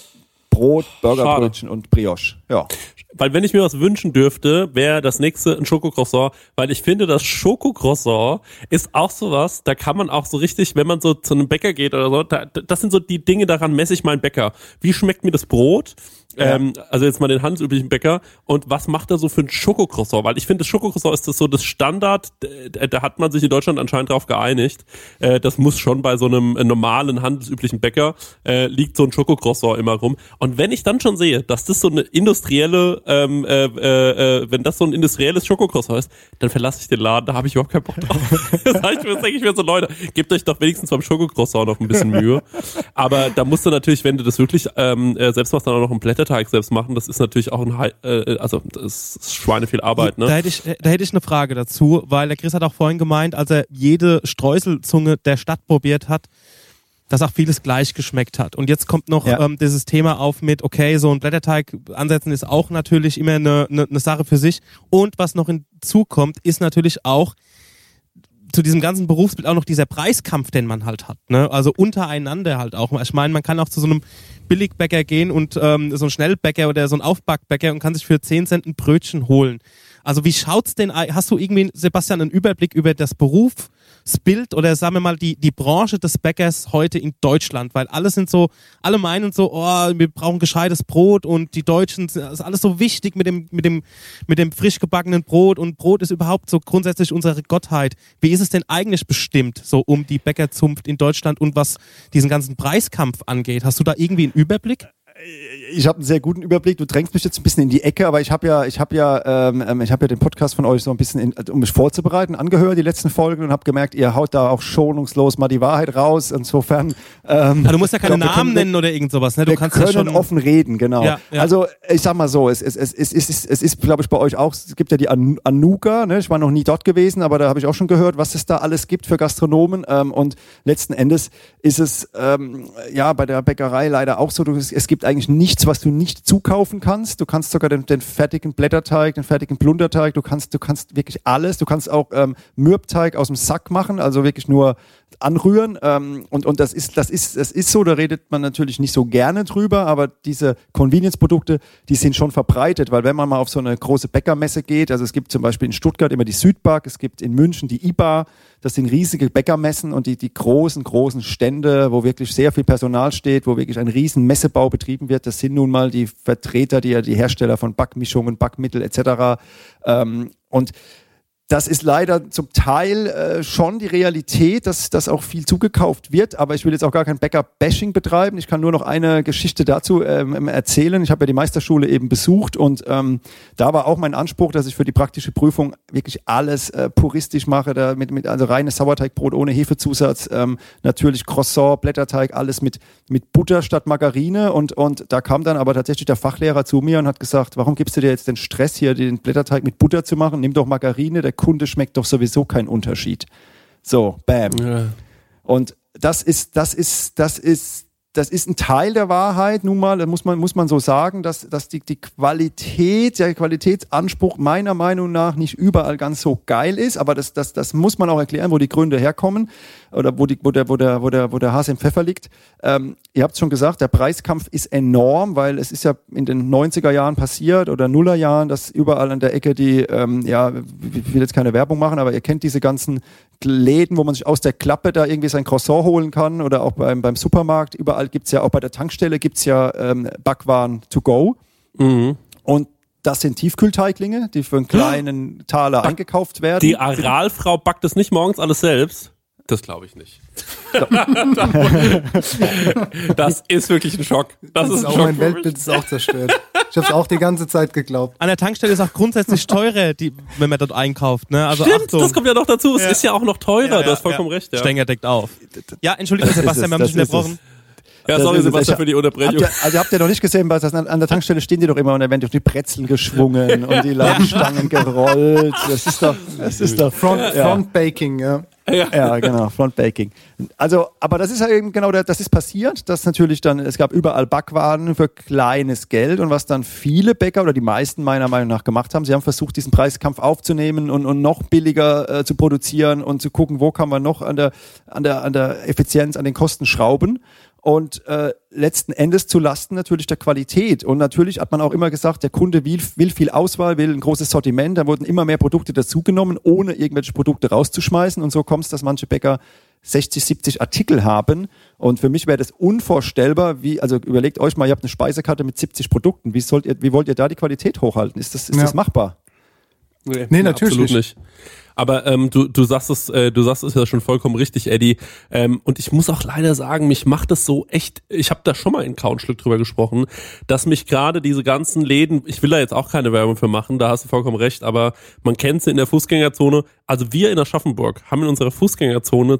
Brot, Burgerbrötchen und Brioche. Ja. Weil wenn ich mir was wünschen dürfte, wäre das nächste ein Schokocroissant, weil ich finde, das Schokocroissant ist auch sowas, da kann man auch so richtig, wenn man so zu einem Bäcker geht oder so, da, das sind so die Dinge, daran messe ich meinen Bäcker. Wie schmeckt mir das Brot? Ähm, also jetzt mal den handelsüblichen Bäcker. Und was macht er so für ein Schokocroissant? Weil ich finde, das Schokocroissant ist das so das Standard, da, hat man sich in Deutschland anscheinend drauf geeinigt. Äh, das muss schon bei so einem normalen handelsüblichen Bäcker äh, liegt so ein Schokocroissant immer rum. Und wenn ich dann schon sehe, dass das so eine industrielle, ähm, äh, äh, äh, wenn das so ein industrielles Schokocroissant ist, dann verlasse ich den Laden, da habe ich überhaupt keinen Bock drauf. das sag ich denke ich mir so, Leute, gebt euch doch wenigstens beim Schokocroissant noch ein bisschen Mühe. Aber da musst du natürlich, wenn du das wirklich ähm, äh, selbst machst, dann auch noch einen Blätterteig selbst machen. Das ist natürlich auch ein, äh, also das ist Schweine viel Arbeit, Da ne? hätte, ich, da hätte ich eine Frage dazu, weil der Chris hat auch vorhin gemeint, als er jede Streuselzunge der Stadt probiert hat, dass auch vieles gleich geschmeckt hat. Und jetzt kommt noch Ja. ähm, dieses Thema auf mit, okay, so ein Blätterteig ansetzen ist auch natürlich immer eine, eine, eine Sache für sich. Und was noch hinzukommt, ist natürlich auch zu diesem ganzen Berufsbild auch noch dieser Preiskampf, den man halt hat. Ne? Also untereinander halt auch. Ich meine, man kann auch zu so einem Billigbäcker gehen und ähm, so ein Schnellbäcker oder so ein Aufbackbäcker und kann sich für 10 Cent ein Brötchen holen. Also wie schaut's denn, hast du irgendwie, Sebastian, einen Überblick über das Berufsbild oder sagen wir mal die, die Branche des Bäckers heute in Deutschland? Weil alle sind so, alle meinen so, oh, wir brauchen gescheites Brot und die Deutschen, das ist alles so wichtig mit dem, mit dem, mit dem frisch gebackenen Brot und Brot ist überhaupt so grundsätzlich unsere Gottheit. Wie ist es denn eigentlich bestimmt, so um die Bäckerzunft in Deutschland und was diesen ganzen Preiskampf angeht? Hast du da irgendwie einen Überblick? Ich habe einen sehr guten Überblick. Du drängst mich jetzt ein bisschen in die Ecke, aber ich habe ja, ich habe ja, ähm, ähm, ich habe ja den Podcast von euch so ein bisschen, in, um mich vorzubereiten, angehört die letzten Folgen und habe gemerkt, ihr haut da auch schonungslos mal die Wahrheit raus. Insofern. Ähm, Ja, du musst ja keine glaub, Namen können- nennen oder irgend sowas, ne? Du wir kannst können ja schon offen reden, genau. Ja, ja. Also ich sag mal so, es, es, es, es, es, ist, es ist, glaube ich, bei euch auch, es gibt ja die An Anuka, ne? ich war noch nie dort gewesen, aber da habe ich auch schon gehört, was es da alles gibt für Gastronomen ähm, und letzten Endes ist es ähm, ja bei der Bäckerei leider auch so, du, es gibt eigentlich nichts, was du nicht zukaufen kannst. Du kannst sogar den, den fertigen Blätterteig, den fertigen Plunderteig, du kannst, du kannst wirklich alles, du kannst auch ähm, Mürbteig aus dem Sack machen, also wirklich nur anrühren. Ähm, und, und das ist, das ist, das ist so, da redet man natürlich nicht so gerne drüber, aber diese Convenience-Produkte, die sind schon verbreitet, weil wenn man mal auf so eine große Bäckermesse geht, also es gibt zum Beispiel in Stuttgart immer die Südback, es gibt in München die IBA, das sind riesige Bäckermessen und die, die großen, großen Stände, wo wirklich sehr viel Personal steht, wo wirklich ein riesen Messebau betrieben wird, das sind nun mal die Vertreter, die, die Hersteller von Backmischungen, Backmittel etc. Ähm, und das ist leider zum Teil äh, schon die Realität, dass, dass auch viel zugekauft wird. Aber ich will jetzt auch gar kein Bäcker-Bashing betreiben. Ich kann nur noch eine Geschichte dazu ähm, erzählen. Ich habe ja die Meisterschule eben besucht und ähm, da war auch mein Anspruch, dass ich für die praktische Prüfung wirklich alles äh, puristisch mache. Da mit, mit, also reines Sauerteigbrot ohne Hefezusatz, ähm, natürlich Croissant, Blätterteig, alles mit, mit Butter statt Margarine. Und, und da kam dann aber tatsächlich der Fachlehrer zu mir und hat gesagt, warum gibst du dir jetzt den Stress hier, den Blätterteig mit Butter zu machen? Nimm doch Margarine, der Kunde schmeckt doch sowieso keinen Unterschied. So, bam. Ja. Und das ist, das ist, das ist, das ist ein Teil der Wahrheit, nun mal, da muss man, muss man so sagen, dass, dass die, die Qualität, der Qualitätsanspruch meiner Meinung nach nicht überall ganz so geil ist, aber das, das, das muss man auch erklären, wo die Gründe herkommen oder wo, die, wo, der, wo, der, wo, der, wo der Hase im Pfeffer liegt. Ähm, ihr habt schon gesagt, der Preiskampf ist enorm, weil es ist ja in den 90er Jahren passiert oder Nuller Jahren, dass überall an der Ecke die, ähm, ja, ich will jetzt keine Werbung machen, aber ihr kennt diese ganzen Läden, wo man sich aus der Klappe da irgendwie sein Croissant holen kann oder auch beim, beim Supermarkt. Überall gibt's ja, auch bei der Tankstelle gibt's ja ähm, Backwaren to go. Mhm. Und das sind Tiefkühlteiglinge, die für einen kleinen Taler eingekauft werden. Die Aralfrau backt es nicht morgens alles selbst. Das glaube ich nicht. das ist wirklich ein Schock. Das, ist ein auch Schock. mein. Weltbild ist auch zerstört. Ich habe es auch die ganze Zeit geglaubt. An der Tankstelle ist auch grundsätzlich teurer, die, wenn man dort einkauft. Ne? Also Stimmt, Achtung. das kommt ja noch dazu. Es Ja. ist ja auch noch teurer. du hast vollkommen recht. Ja, Stenger deckt auf. Ja, Entschuldigung, Das ist Sebastian, wir haben dich das ist unterbrochen. Ja Das sorry. Sebastian, Ich- für die Habt Unterbrechung. ihr, also habt ihr noch nicht gesehen, was das an, an der Tankstelle stehen die doch immer und da werden durch die Brezeln geschwungen und die Ladenstangen gerollt. Das ist doch, das ist doch Front, ja. Front Baking, ja. Ja, genau, Frontbaking. Also, aber das ist ja eben genau, das ist passiert, dass natürlich dann, es gab überall Backwaren für kleines Geld und was dann viele Bäcker oder die meisten meiner Meinung nach gemacht haben, sie haben versucht, diesen Preiskampf aufzunehmen und, und noch billiger äh, zu produzieren und zu gucken, wo kann man noch an der, an der, an der Effizienz, an den Kosten schrauben und äh, letzten Endes zu Lasten natürlich der Qualität. Und natürlich hat man auch immer gesagt, der Kunde will, will viel Auswahl, will ein großes Sortiment. Da wurden immer mehr Produkte dazugenommen, ohne irgendwelche Produkte rauszuschmeißen. Und so kommt es, dass manche Bäcker 60, 70 Artikel haben. Und für mich wäre das unvorstellbar, wie, also überlegt euch mal, ihr habt eine Speisekarte mit 70 Produkten. Wie, sollt ihr, wie wollt ihr da die Qualität hochhalten? Ist das, ist Ja. das machbar? Nee, natürlich absolut nicht. Aber ähm, du, du sagst es, äh, du sagst es ja schon vollkommen richtig, Eddie. Ähm, und ich muss auch leider sagen, mich macht das so echt. Ich habe da schon mal in Countschlück drüber gesprochen, dass mich gerade diese ganzen Läden, ich will da jetzt auch keine Werbung für machen, da hast du vollkommen recht, aber man kennt sie in der Fußgängerzone. Also wir in Aschaffenburg haben in unserer Fußgängerzone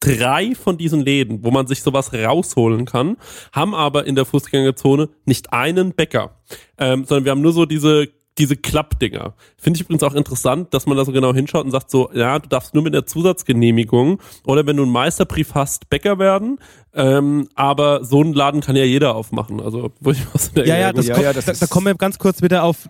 drei von diesen Läden, wo man sich sowas rausholen kann, haben aber in der Fußgängerzone nicht einen Bäcker, ähm, sondern wir haben nur so diese diese Klappdinger. Finde ich übrigens auch interessant, dass man da so genau hinschaut und sagt so, ja, du darfst nur mit der Zusatzgenehmigung oder wenn du einen Meisterbrief hast, Bäcker werden. Ähm, aber so einen Laden kann ja jeder aufmachen. Also, wo ich was denke, Ja, ja, das Ja, kommt, ja, das da, da kommen wir ganz kurz wieder auf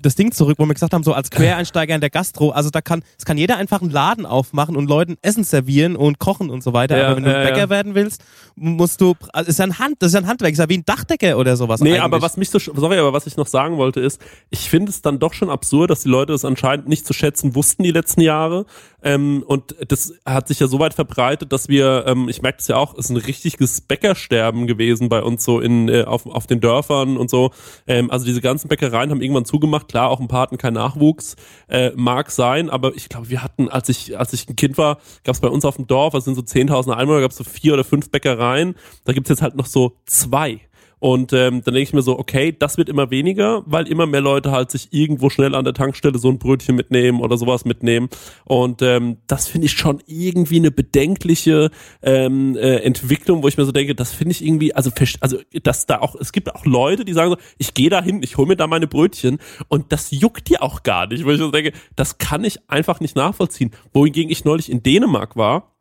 das Ding zurück, wo wir gesagt haben, so als Quereinsteiger in der Gastro, also da kann, es kann jeder einfach einen Laden aufmachen und Leuten Essen servieren und kochen und so weiter. Ja, aber wenn du ja, Bäcker ja. werden willst, musst du, also ist ja ein Hand, das ist ja ein Handwerk, ist ja wie ein Dachdecker oder sowas. Nee, eigentlich. aber was mich so, sorry, aber was ich noch sagen wollte ist, ich finde es dann doch schon absurd, dass die Leute es anscheinend nicht zu schätzen wussten die letzten Jahre. Ähm, und das hat sich ja so weit verbreitet, dass wir, ähm, ich merke es ja auch, es ist ein richtiges Bäckersterben gewesen bei uns so in, äh, auf, auf den Dörfern und so. Ähm, also diese ganzen Bäckereien haben irgendwann zugemacht. Klar, auch ein paar hatten keinen Nachwuchs, äh, mag sein, aber ich glaube, wir hatten, als ich, als ich ein Kind war, gab es bei uns auf dem Dorf, das sind so 10.000 Einwohner, gab es so vier oder fünf Bäckereien. Da gibt's jetzt halt noch so zwei. Und ähm, dann denke ich mir so, okay, das wird immer weniger, weil immer mehr Leute halt sich irgendwo schnell an der Tankstelle so ein Brötchen mitnehmen oder sowas mitnehmen. Und ähm, das finde ich schon irgendwie eine bedenkliche ähm, äh, Entwicklung, wo ich mir so denke, das finde ich irgendwie, also also dass da auch, es gibt auch Leute, die sagen so, ich gehe da hin, ich hole mir da meine Brötchen und das juckt dir auch gar nicht, wo ich so denke, das kann ich einfach nicht nachvollziehen. Wohingegen ich neulich in Dänemark war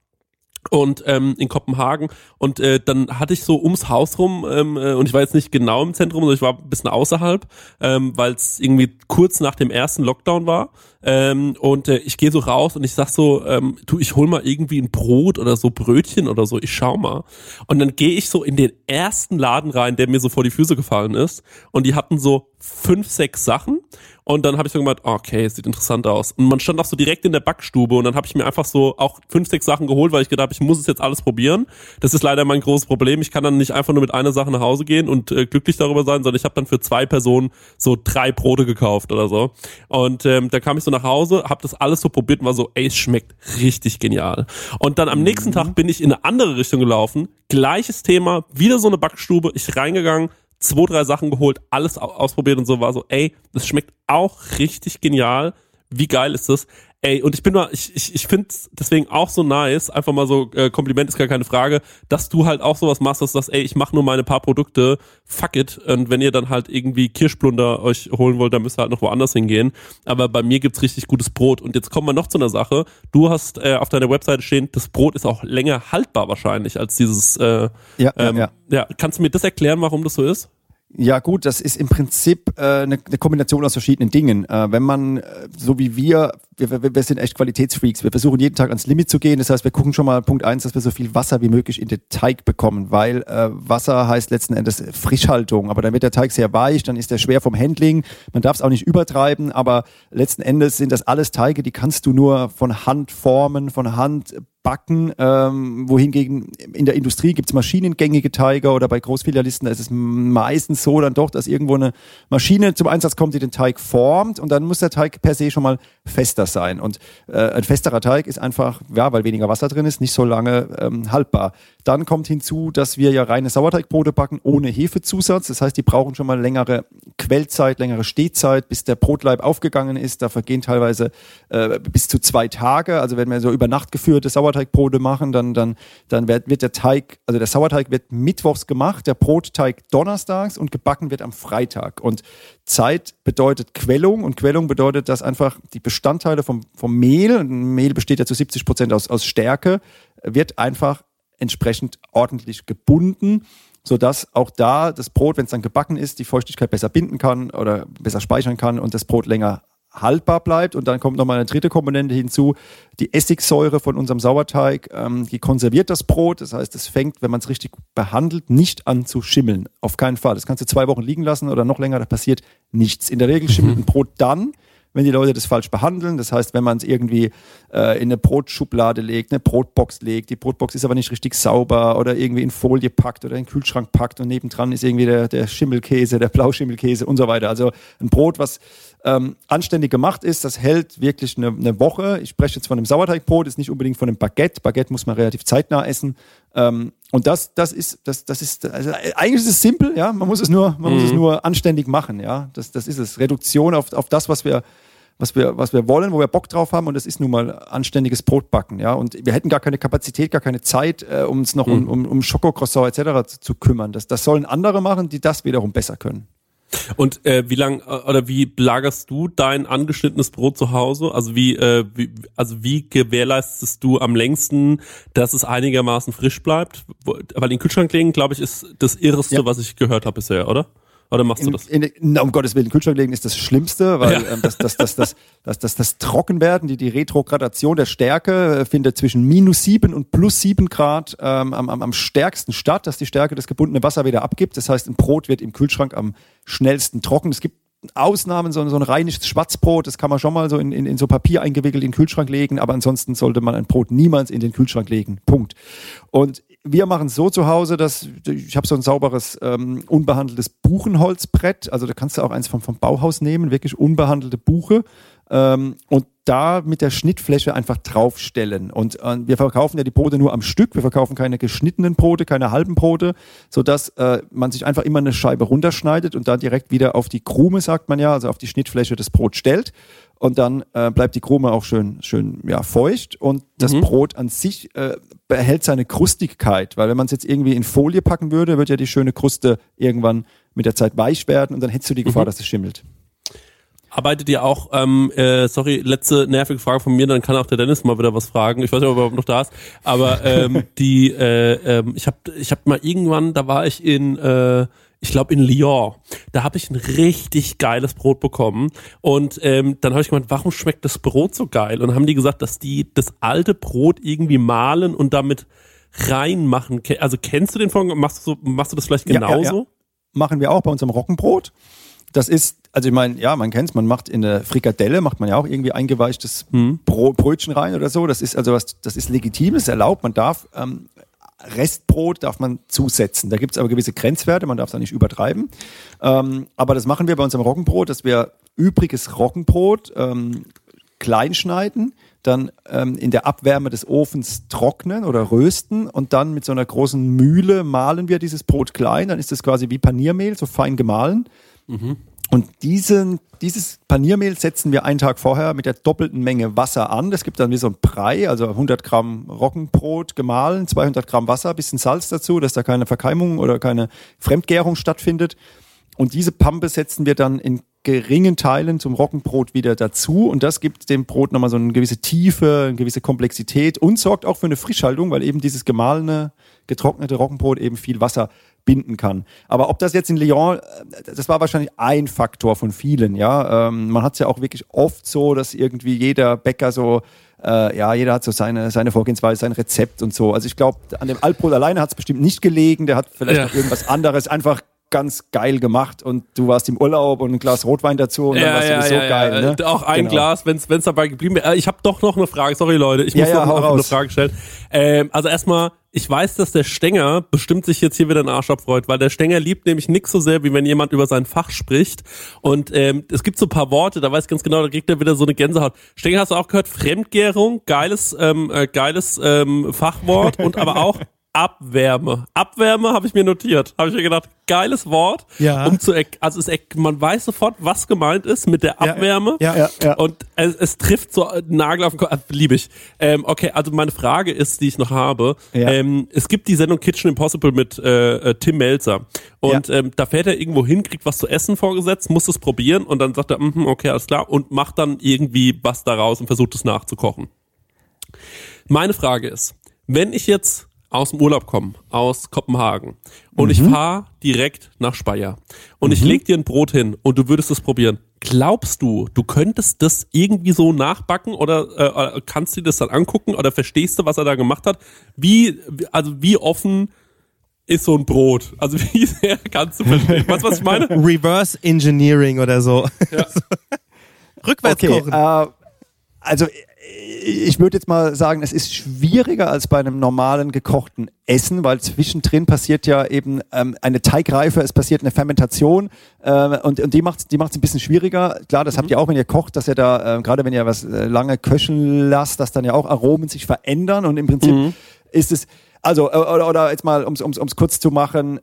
und ähm, in Kopenhagen. Und äh, dann hatte ich so ums Haus rum ähm, äh, und ich war jetzt nicht genau im Zentrum, sondern ich war ein bisschen außerhalb, ähm, weil es irgendwie kurz nach dem ersten Lockdown war ähm, und äh, ich gehe so raus und ich sag so, ähm, du, ich hol mal irgendwie ein Brot oder so Brötchen oder so, ich schau mal und dann gehe ich so in den ersten Laden rein, der mir so vor die Füße gefallen ist und die hatten so fünf, sechs Sachen und dann habe ich so gemeint, okay, sieht interessant aus. Und man stand auch so direkt in der Backstube und dann habe ich mir einfach so auch fünf, sechs Sachen geholt, weil ich gedacht habe, ich muss es jetzt alles probieren. Das ist leider mein großes Problem. Ich kann dann nicht einfach nur mit einer Sache nach Hause gehen und äh, glücklich darüber sein, sondern ich habe dann für zwei Personen so drei Brote gekauft oder so. Und ähm, da kam ich so nach Hause, habe das alles so probiert und war so, ey, es schmeckt richtig genial. Und dann am mhm. nächsten Tag bin ich in eine andere Richtung gelaufen, gleiches Thema, wieder so eine Backstube, ich reingegangen, zwei, drei Sachen geholt, alles ausprobiert und so war so, ey, das schmeckt auch richtig genial. Wie geil ist das? Ey, und ich bin mal, ich, ich, ich finde deswegen auch so nice, einfach mal so, äh, Kompliment ist gar keine Frage, dass du halt auch sowas machst, dass du sagst, ey, ich mache nur meine paar Produkte, fuck it. Und wenn ihr dann halt irgendwie Kirschblunder euch holen wollt, dann müsst ihr halt noch woanders hingehen. Aber bei mir gibt's richtig gutes Brot. Und jetzt kommen wir noch zu einer Sache. Du hast äh, auf deiner Webseite stehen, das Brot ist auch länger haltbar wahrscheinlich als dieses. Äh, ja, ähm, ja, ja. ja, kannst du mir das erklären, warum das so ist? Ja gut, das ist im Prinzip äh, eine, eine Kombination aus verschiedenen Dingen. Äh, wenn man, äh, so wie wir, wir, wir sind echt Qualitätsfreaks, wir versuchen jeden Tag ans Limit zu gehen. Das heißt, wir gucken schon mal Punkt eins, dass wir so viel Wasser wie möglich in den Teig bekommen, weil äh, Wasser heißt letzten Endes Frischhaltung. Aber dann wird der Teig sehr weich, dann ist er schwer vom Handling. Man darf es auch nicht übertreiben, aber letzten Endes sind das alles Teige, die kannst du nur von Hand formen, von Hand backen, ähm, wohingegen in der Industrie gibt es maschinengängige Teige oder bei Großfilialisten ist es meistens so dann doch, dass irgendwo eine Maschine zum Einsatz kommt, die den Teig formt und dann muss der Teig per se schon mal fester sein. Und äh, ein festerer Teig ist einfach, ja, weil weniger Wasser drin ist, nicht so lange ähm, haltbar. Dann kommt hinzu, dass wir ja reine Sauerteigbrote backen ohne Hefezusatz. Das heißt, die brauchen schon mal längere Quellzeit, längere Stehzeit, bis der Brotleib aufgegangen ist. Da vergehen teilweise äh, bis zu zwei Tage. Also wenn wir so über Nacht geführte Sauerteigbrote machen, dann, dann, dann wird, wird der Teig, also der Sauerteig wird mittwochs gemacht, der Brotteig donnerstags und gebacken wird am Freitag. Und Zeit bedeutet Quellung und Quellung bedeutet, dass einfach die Bestandteile vom, vom Mehl, Mehl besteht ja zu 70 Prozent aus, aus Stärke, wird einfach entsprechend ordentlich gebunden, sodass auch da das Brot, wenn es dann gebacken ist, die Feuchtigkeit besser binden kann oder besser speichern kann und das Brot länger haltbar bleibt. Und dann kommt nochmal eine dritte Komponente hinzu, die Essigsäure von unserem Sauerteig, ähm, die konserviert das Brot. Das heißt, es fängt, wenn man es richtig behandelt, nicht an zu schimmeln. Auf keinen Fall. Das kannst du zwei Wochen liegen lassen oder noch länger, da passiert nichts. In der Regel schimmelt mhm. ein Brot dann, wenn die Leute das falsch behandeln. Das heißt, wenn man es irgendwie äh, in eine Brotschublade legt, eine Brotbox legt, die Brotbox ist aber nicht richtig sauber oder irgendwie in Folie packt oder in den Kühlschrank packt und nebendran ist irgendwie der, der Schimmelkäse, der Blauschimmelkäse und so weiter. Also ein Brot, was ähm, anständig gemacht ist, das hält wirklich eine, eine Woche. Ich spreche jetzt von einem Sauerteigbrot, ist nicht unbedingt von einem Baguette. Baguette muss man relativ zeitnah essen. Ähm, und das, das ist, das, das ist, also eigentlich ist es simpel, ja. Man muss es nur, man mhm. muss es mhm. nur anständig machen, ja. Das, das ist es. Reduktion auf, auf das, was wir, was wir, was wir wollen, wo wir Bock drauf haben und das ist nun mal anständiges Brotbacken, ja. Und wir hätten gar keine Kapazität, gar keine Zeit, äh, um uns noch mhm. um, um, um Schokocroissant etc. Zu, zu kümmern. Das, das sollen andere machen, die das wiederum besser können. Und äh, wie lang äh, oder wie lagerst du dein angeschnittenes Brot zu Hause? Also wie, äh, wie also wie gewährleistest du am längsten, dass es einigermaßen frisch bleibt? Weil den Kühlschrank legen, glaube ich, ist das irreste, ja. was ich gehört habe bisher, oder? Oder machst du das? In, um Gottes Willen, Kühlschrank legen ist das Schlimmste, weil ähm, das, das, das, das, das, das, das Trockenwerden, die, die Retrogradation der Stärke äh, findet zwischen minus sieben und plus sieben Grad ähm, am, am, am stärksten statt, dass die Stärke das gebundene Wasser wieder abgibt. Das heißt, ein Brot wird im Kühlschrank am schnellsten trocken. Es gibt Ausnahmen, so, so ein rheinisches Schwarzbrot, das kann man schon mal so in, in, in so Papier eingewickelt in den Kühlschrank legen, aber ansonsten sollte man ein Brot niemals in den Kühlschrank legen. Punkt. Und wir machen es so zu Hause, dass ich habe so ein sauberes, ähm, unbehandeltes Buchenholzbrett. Also da kannst du auch eins vom, vom Bauhaus nehmen, wirklich unbehandelte Buche. Ähm, und da mit der Schnittfläche einfach draufstellen. Und äh, wir verkaufen ja die Brote nur am Stück. Wir verkaufen keine geschnittenen Brote, keine halben Brote, sodass äh, man sich einfach immer eine Scheibe runterschneidet und dann direkt wieder auf die Krume, sagt man ja, also auf die Schnittfläche des Brot stellt. Und dann äh, bleibt die Krume auch schön, schön ja, feucht und das Mhm. Brot an sich äh, behält seine Krustigkeit, weil wenn man es jetzt irgendwie in Folie packen würde, wird ja die schöne Kruste irgendwann mit der Zeit weich werden und dann hättest du die Mhm. Gefahr, dass es schimmelt. Arbeitet ihr auch, ähm, äh, sorry, letzte nervige Frage von mir, dann kann auch der Dennis mal wieder was fragen. Ich weiß nicht, ob er überhaupt noch da ist. Aber ähm, die, äh, ähm, ich habe ich hab mal irgendwann, da war ich in, äh, ich glaube in Lyon, da habe ich ein richtig geiles Brot bekommen. Und ähm, dann habe ich gemeint, warum schmeckt das Brot so geil? Und dann haben die gesagt, dass die das alte Brot irgendwie mahlen und damit reinmachen. Also kennst du den von, machst du, machst du das vielleicht Ja, ja, genauso? ja. Machen wir auch bei unserem Roggenbrot. Das ist, also ich meine, ja, man kennt es, man macht in der Frikadelle, macht man ja auch irgendwie eingeweichtes Bro Brötchen rein oder so. Das ist also was, das ist legitim, das ist erlaubt. Man darf ähm, Restbrot darf man zusetzen. Da gibt es aber gewisse Grenzwerte, man darf es da nicht übertreiben. Ähm, aber das machen wir bei unserem Roggenbrot, dass wir übriges Roggenbrot ähm, klein schneiden, dann ähm, in der Abwärme des Ofens trocknen oder rösten und dann mit so einer großen Mühle mahlen wir dieses Brot klein. Dann ist das quasi wie Paniermehl, so fein gemahlen. Und diesen, dieses Paniermehl setzen wir einen Tag vorher mit der doppelten Menge Wasser an. Das gibt dann wie so ein Brei, also 100 Gramm Roggenbrot gemahlen, 200 Gramm Wasser, bisschen Salz dazu, dass da keine Verkeimung oder keine Fremdgärung stattfindet. Und diese Pampe setzen wir dann in geringen Teilen zum Roggenbrot wieder dazu. Und das gibt dem Brot nochmal so eine gewisse Tiefe, eine gewisse Komplexität und sorgt auch für eine Frischhaltung, weil eben dieses gemahlene, getrocknete Roggenbrot eben viel Wasser binden kann. Aber ob das jetzt in Lyon, äh, das war wahrscheinlich ein Faktor von vielen, ja. Ähm, man hat es ja auch wirklich oft so, dass irgendwie jeder Bäcker so, äh, ja, jeder hat so seine, seine Vorgehensweise, sein Rezept und so. Also ich glaube, an dem Altbrot alleine hat es bestimmt nicht gelegen, der hat vielleicht Ja. noch irgendwas anderes einfach ganz geil gemacht und du warst im Urlaub und ein Glas Rotwein dazu und dann warst du so geil. Ne? Auch ein Genau. Glas, wenn es dabei geblieben wäre. Äh, Ich habe doch noch eine Frage, sorry Leute, ich Ja, muss ja, noch eine. Frage stellen. Ähm, also erstmal, ich weiß, dass der Stenger bestimmt sich jetzt hier wieder einen Arsch abfreut, weil der Stenger liebt nämlich nix so sehr, wie wenn jemand über sein Fach spricht. Und ähm, es gibt so ein paar Worte, da weiß ich ganz genau, da kriegt er wieder so eine Gänsehaut. Stenger, hast du auch gehört? Fremdgärung, geiles, ähm, äh, geiles ähm, Fachwort und aber auch Abwärme. Abwärme habe ich mir notiert. Habe ich mir gedacht, geiles Wort. Ja. Um zu, also es, man weiß sofort, was gemeint ist mit der Ja, Abwärme. ja. Ja, ja. Und es, es trifft so einen Nagel auf den Kopf. äh, Liebe ich. Ähm, okay, also meine Frage ist, die ich noch habe. Ja. Ähm, es gibt die Sendung Kitchen Impossible mit äh, äh, Tim Melzer. Und ähm, da fährt er irgendwo hin, kriegt was zu essen vorgesetzt, muss es probieren und dann sagt er, mhm, okay, alles klar, und macht dann irgendwie was daraus und versucht es nachzukochen. Meine Frage ist, wenn ich jetzt aus dem Urlaub komme, aus Kopenhagen, und ich fahre direkt nach Speyer und ich leg dir ein Brot hin und du würdest es probieren, glaubst du, du könntest das irgendwie so nachbacken oder äh, kannst du dir das dann angucken oder verstehst du, was er da gemacht hat? Wie, also wie offen ist so ein Brot? Also wie sehr kannst du verstehen? Weißt du, was ich meine? Reverse Engineering oder so. Rückwärts Okay, kochen. äh, also ich- würde jetzt mal sagen, es ist schwieriger als bei einem normalen gekochten Essen, weil zwischendrin passiert ja eben ähm, eine Teigreife, es passiert eine Fermentation äh, und, und die macht die macht's ein bisschen schwieriger. Klar, das habt ihr auch, wenn ihr kocht, dass ihr da, äh, gerade wenn ihr was äh, lange köcheln lasst, dass dann ja auch Aromen sich verändern und im Prinzip ist es, also äh, oder, oder jetzt mal, um es kurz zu machen,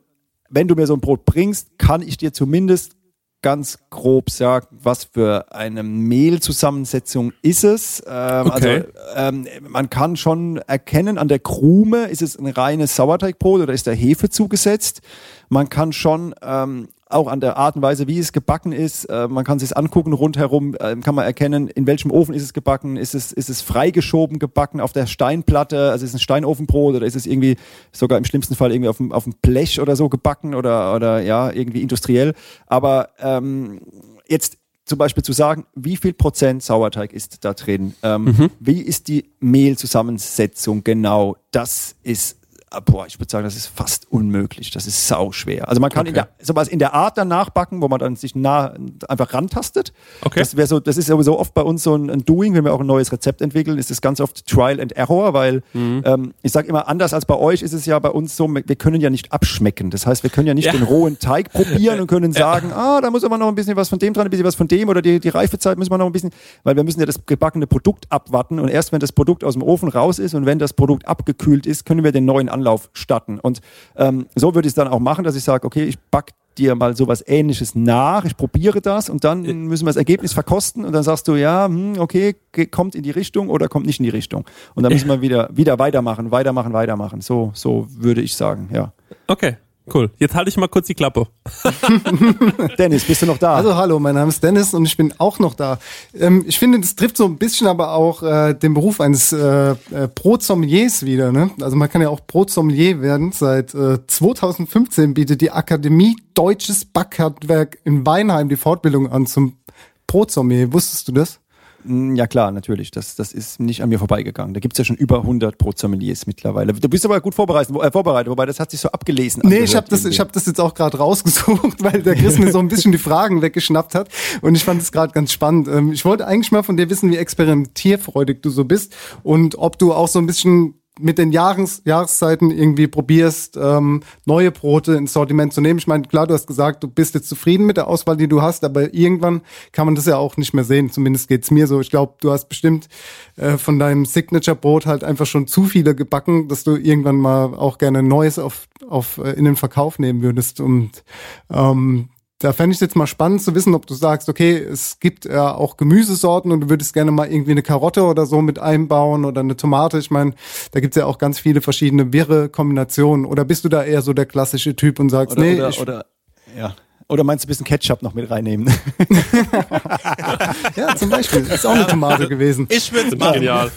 wenn du mir so ein Brot bringst, kann ich dir zumindest ganz grob sagen, was für eine Mehlzusammensetzung ist es. Ähm, Okay. Also ähm, man kann schon erkennen an der Krume, ist es ein reines Sauerteigbrot oder ist da Hefe zugesetzt. Man kann schon ähm, auch an der Art und Weise, wie es gebacken ist, äh, man kann sich angucken rundherum, äh, kann man erkennen, in welchem Ofen ist es gebacken, ist es, ist es freigeschoben gebacken auf der Steinplatte, also ist es ein Steinofenbrot oder ist es irgendwie sogar im schlimmsten Fall irgendwie auf dem, auf dem Blech oder so gebacken oder, oder ja, irgendwie industriell. Aber ähm, jetzt zum Beispiel zu sagen, wie viel Prozent Sauerteig ist da drin, ähm, wie ist die Mehlzusammensetzung genau, das ist boah, ich würde sagen, das ist fast unmöglich. Das ist sau schwer. Also man kann in der, sowas in der Art dann nachbacken, wo man dann sich nah einfach rantastet. Okay. Das wäre so, das ist sowieso oft bei uns so ein, ein Doing, wenn wir auch ein neues Rezept entwickeln, ist es ganz oft Trial and Error, weil Mhm. ähm, ich sage immer, anders als bei euch ist es ja bei uns so, wir können ja nicht abschmecken. Das heißt, wir können ja nicht Ja. den rohen Teig probieren und können sagen, ah, da muss aber noch ein bisschen was von dem dran, ein bisschen was von dem oder die, die Reifezeit müssen wir noch ein bisschen, weil wir müssen ja das gebackene Produkt abwarten und erst wenn das Produkt aus dem Ofen raus ist und wenn das Produkt abgekühlt ist, können wir den neuen Anlauf starten. Und ähm, so würde ich es dann auch machen, dass ich sage, okay, ich back dir mal sowas ähnliches nach, ich probiere das und dann müssen wir das Ergebnis verkosten und dann sagst du, ja, hm, okay, kommt in die Richtung oder kommt nicht in die Richtung. Und dann müssen wir wieder, wieder weitermachen, weitermachen, weitermachen. So, so würde ich sagen, ja. Okay, cool. Jetzt halte ich mal kurz die Klappe. Dennis, bist du noch da? Also hallo, mein Name ist Dennis und ich bin auch noch da. Ähm, ich finde, das trifft so ein bisschen aber auch äh, den Beruf eines äh, äh, Brotsommeliers wieder. Ne? Also man kann ja auch Brotsommelier werden. Seit äh, 2015 bietet die Akademie Deutsches Backhandwerk in Weinheim die Fortbildung an zum Brotsommelier. Wusstest du das? Mm, Ja klar, natürlich. Das, das ist nicht an mir vorbeigegangen. Da gibt's ja schon über 100 Brotsommeliers mittlerweile. Du bist aber gut vorbereitet, äh, vorbereitet wobei das hat sich so abgelesen. Nee, ich habe das, ich hab das jetzt auch gerade rausgesucht, weil der Chris mir so ein bisschen die Fragen weggeschnappt hat. Und ich fand es gerade ganz spannend. Ähm, Ich wollte eigentlich mal von dir wissen, wie experimentierfreudig du so bist und ob du auch so ein bisschen mit den Jahres, Jahreszeiten irgendwie probierst, ähm, neue Brote ins Sortiment zu nehmen. Ich meine, klar, du hast gesagt, du bist jetzt zufrieden mit der Auswahl, die du hast, aber irgendwann kann man das ja auch nicht mehr sehen. Zumindest geht's mir so. Ich glaube, du hast bestimmt äh, von deinem Signature-Brot halt einfach schon zu viele gebacken, dass du irgendwann mal auch gerne neues auf, auf, äh, in den Verkauf nehmen würdest. Und ähm, da fände ich es jetzt mal spannend zu wissen, ob du sagst, okay, es gibt äh, auch Gemüsesorten und du würdest gerne mal irgendwie eine Karotte oder so mit einbauen oder eine Tomate. Ich meine, da gibt's ja auch ganz viele verschiedene wirre Kombinationen. Oder bist du da eher so der klassische Typ und sagst, oder, nee, oder, ich, oder, ja. Oder meinst du ein bisschen Ketchup noch mit reinnehmen? ja, zum Beispiel, ist auch eine Tomate gewesen. Ich würde es machen. Genial.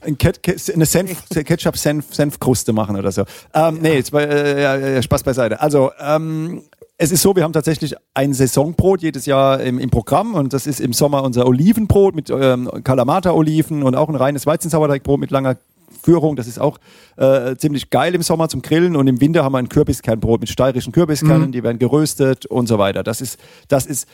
Ein Ket Ket- eine Senf, Ketchup-Senfkruste machen oder so. Ähm, nee, jetzt, äh, ja, Spaß beiseite. Also, ähm, es ist so, wir haben tatsächlich ein Saisonbrot jedes Jahr im, im Programm und das ist im Sommer unser Olivenbrot mit ähm, Kalamata-Oliven und auch ein reines Weizensauerteigbrot mit langer Führung. Das ist auch äh, ziemlich geil im Sommer zum Grillen und im Winter haben wir ein Kürbiskernbrot mit steirischen Kürbiskernen, die werden geröstet und so weiter. Das ist, das ist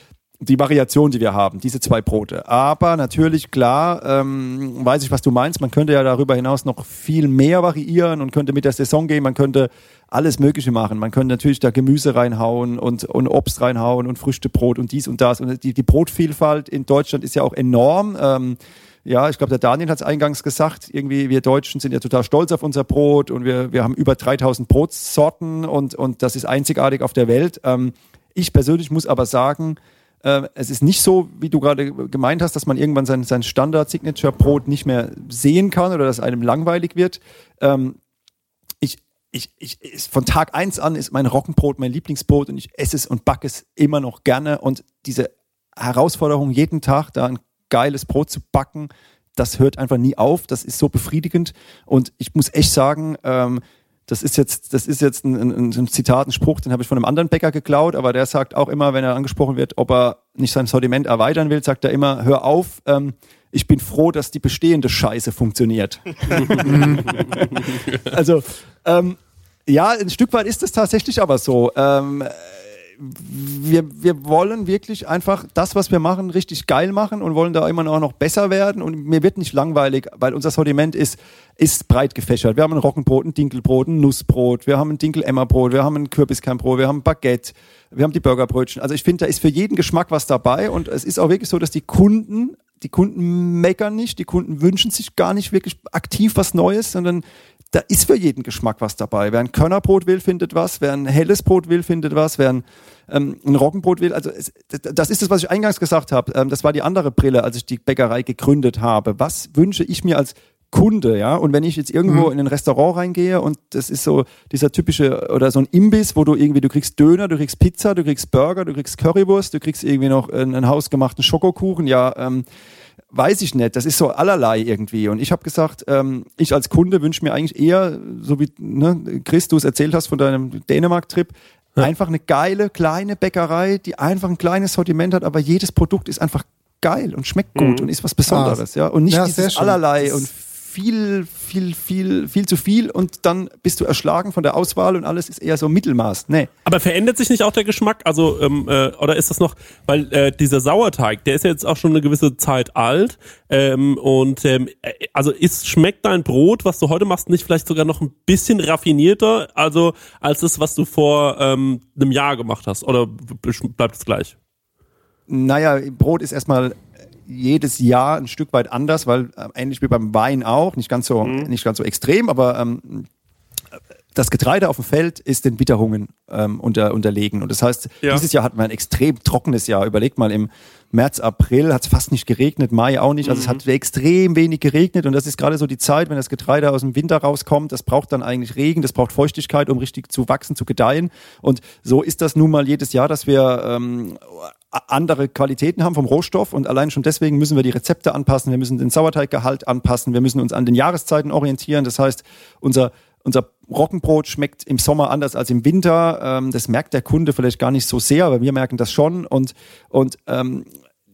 die Variation, die wir haben, diese zwei Brote. Aber natürlich, klar, ähm, weiß ich, was du meinst. Man könnte ja darüber hinaus noch viel mehr variieren und könnte mit der Saison gehen. Man könnte alles Mögliche machen. Man könnte natürlich da Gemüse reinhauen und, und Obst reinhauen und Früchtebrot und dies und das. Und die, die Brotvielfalt in Deutschland ist ja auch enorm. Ähm, ja, ich glaube, der Daniel hat es eingangs gesagt. Irgendwie, wir Deutschen sind ja total stolz auf unser Brot und wir, wir haben über 3000 Brotsorten und, und das ist einzigartig auf der Welt. Ähm, ich persönlich muss aber sagen, äh, es ist nicht so, wie du gerade gemeint hast, dass man irgendwann sein, sein Standard-Signature-Brot nicht mehr sehen kann oder dass einem langweilig wird. Ähm, ich, ich, ich, ist, von Tag eins an ist mein Roggenbrot mein Lieblingsbrot und ich esse es und backe es immer noch gerne. Und diese Herausforderung, jeden Tag da ein geiles Brot zu backen, das hört einfach nie auf. Das ist so befriedigend. Und ich muss echt sagen, ähm, das ist jetzt, das ist jetzt ein, ein, ein Zitat, ein Spruch, den habe ich von einem anderen Bäcker geklaut, aber der sagt auch immer, wenn er angesprochen wird, ob er nicht sein Sortiment erweitern will, sagt er immer, hör auf, ähm, ich bin froh, dass die bestehende Scheiße funktioniert. also, ähm, ja, ein Stück weit ist es tatsächlich aber so. Ähm, wir, wir wollen wirklich einfach das, was wir machen, richtig geil machen und wollen da immer noch, noch besser werden. Und mir wird nicht langweilig, weil unser Sortiment ist, ist breit gefächert. Wir haben ein Roggenbrot, ein Dinkelbrot, ein Nussbrot, wir haben ein Dinkel-Emmer-Brot, wir haben ein Kürbiskernbrot, wir haben ein Baguette, wir haben die Burgerbrötchen. Also ich finde, da ist für jeden Geschmack was dabei und es ist auch wirklich so, dass die Kunden die Kunden meckern nicht, die Kunden wünschen sich gar nicht wirklich aktiv was Neues, sondern da ist für jeden Geschmack was dabei. Wer ein Körnerbrot will, findet was. Wer ein helles Brot will, findet was. Wer ein, ähm, ein Roggenbrot will, also es, das ist das, was ich eingangs gesagt habe. Ähm, das war die andere Brille, als ich die Bäckerei gegründet habe. Was wünsche ich mir als Kunde, ja? Und wenn ich jetzt irgendwo in ein Restaurant reingehe und das ist so dieser typische oder so ein Imbiss, wo du irgendwie, du kriegst Döner, du kriegst Pizza, du kriegst Burger, du kriegst Currywurst, du kriegst irgendwie noch einen, hausgemachten Schokokuchen, ja, ähm, weiß ich nicht. Das ist so allerlei irgendwie. Und ich habe gesagt, ähm, ich als Kunde wünsche mir eigentlich eher, so wie ne, Chris, du es erzählt hast von deinem Dänemark-Trip, einfach eine geile, kleine Bäckerei, die einfach ein kleines Sortiment hat, aber jedes Produkt ist einfach geil und schmeckt gut und ist was Besonderes, ja. Und nicht Ja, dieses allerlei und viel, viel, viel, viel zu viel und dann bist du erschlagen von der Auswahl und alles ist eher so Mittelmaß. Nee. Aber verändert sich nicht auch der Geschmack? Also, ähm, äh, oder ist das noch, weil äh, dieser Sauerteig, der ist ja jetzt auch schon eine gewisse Zeit alt. Ähm, und ähm, äh, also ist, schmeckt dein Brot, was du heute machst, nicht vielleicht sogar noch ein bisschen raffinierter, also als das, was du vor ähm, einem Jahr gemacht hast? Oder bleibt es gleich? Naja, Brot ist erstmal jedes Jahr ein Stück weit anders, weil äh, ähnlich wie beim Wein auch, nicht ganz so, Mhm. nicht ganz so extrem, aber ähm, das Getreide auf dem Feld ist den Witterungen ähm, unter, unterlegen. Und das heißt, Ja. dieses Jahr hatten wir ein extrem trockenes Jahr. Überlegt mal, im März, April hat es fast nicht geregnet, Mai auch nicht. Also es hat extrem wenig geregnet und das ist gerade so die Zeit, wenn das Getreide aus dem Winter rauskommt. Das braucht dann eigentlich Regen, das braucht Feuchtigkeit, um richtig zu wachsen, zu gedeihen. Und so ist das nun mal jedes Jahr, dass wir ähm, andere Qualitäten haben vom Rohstoff und allein schon deswegen müssen wir die Rezepte anpassen, wir müssen den Sauerteiggehalt anpassen, wir müssen uns an den Jahreszeiten orientieren. Das heißt, unser unser Roggenbrot schmeckt im Sommer anders als im Winter. Ähm, das merkt der Kunde vielleicht gar nicht so sehr, aber wir merken das schon. Und, und ähm,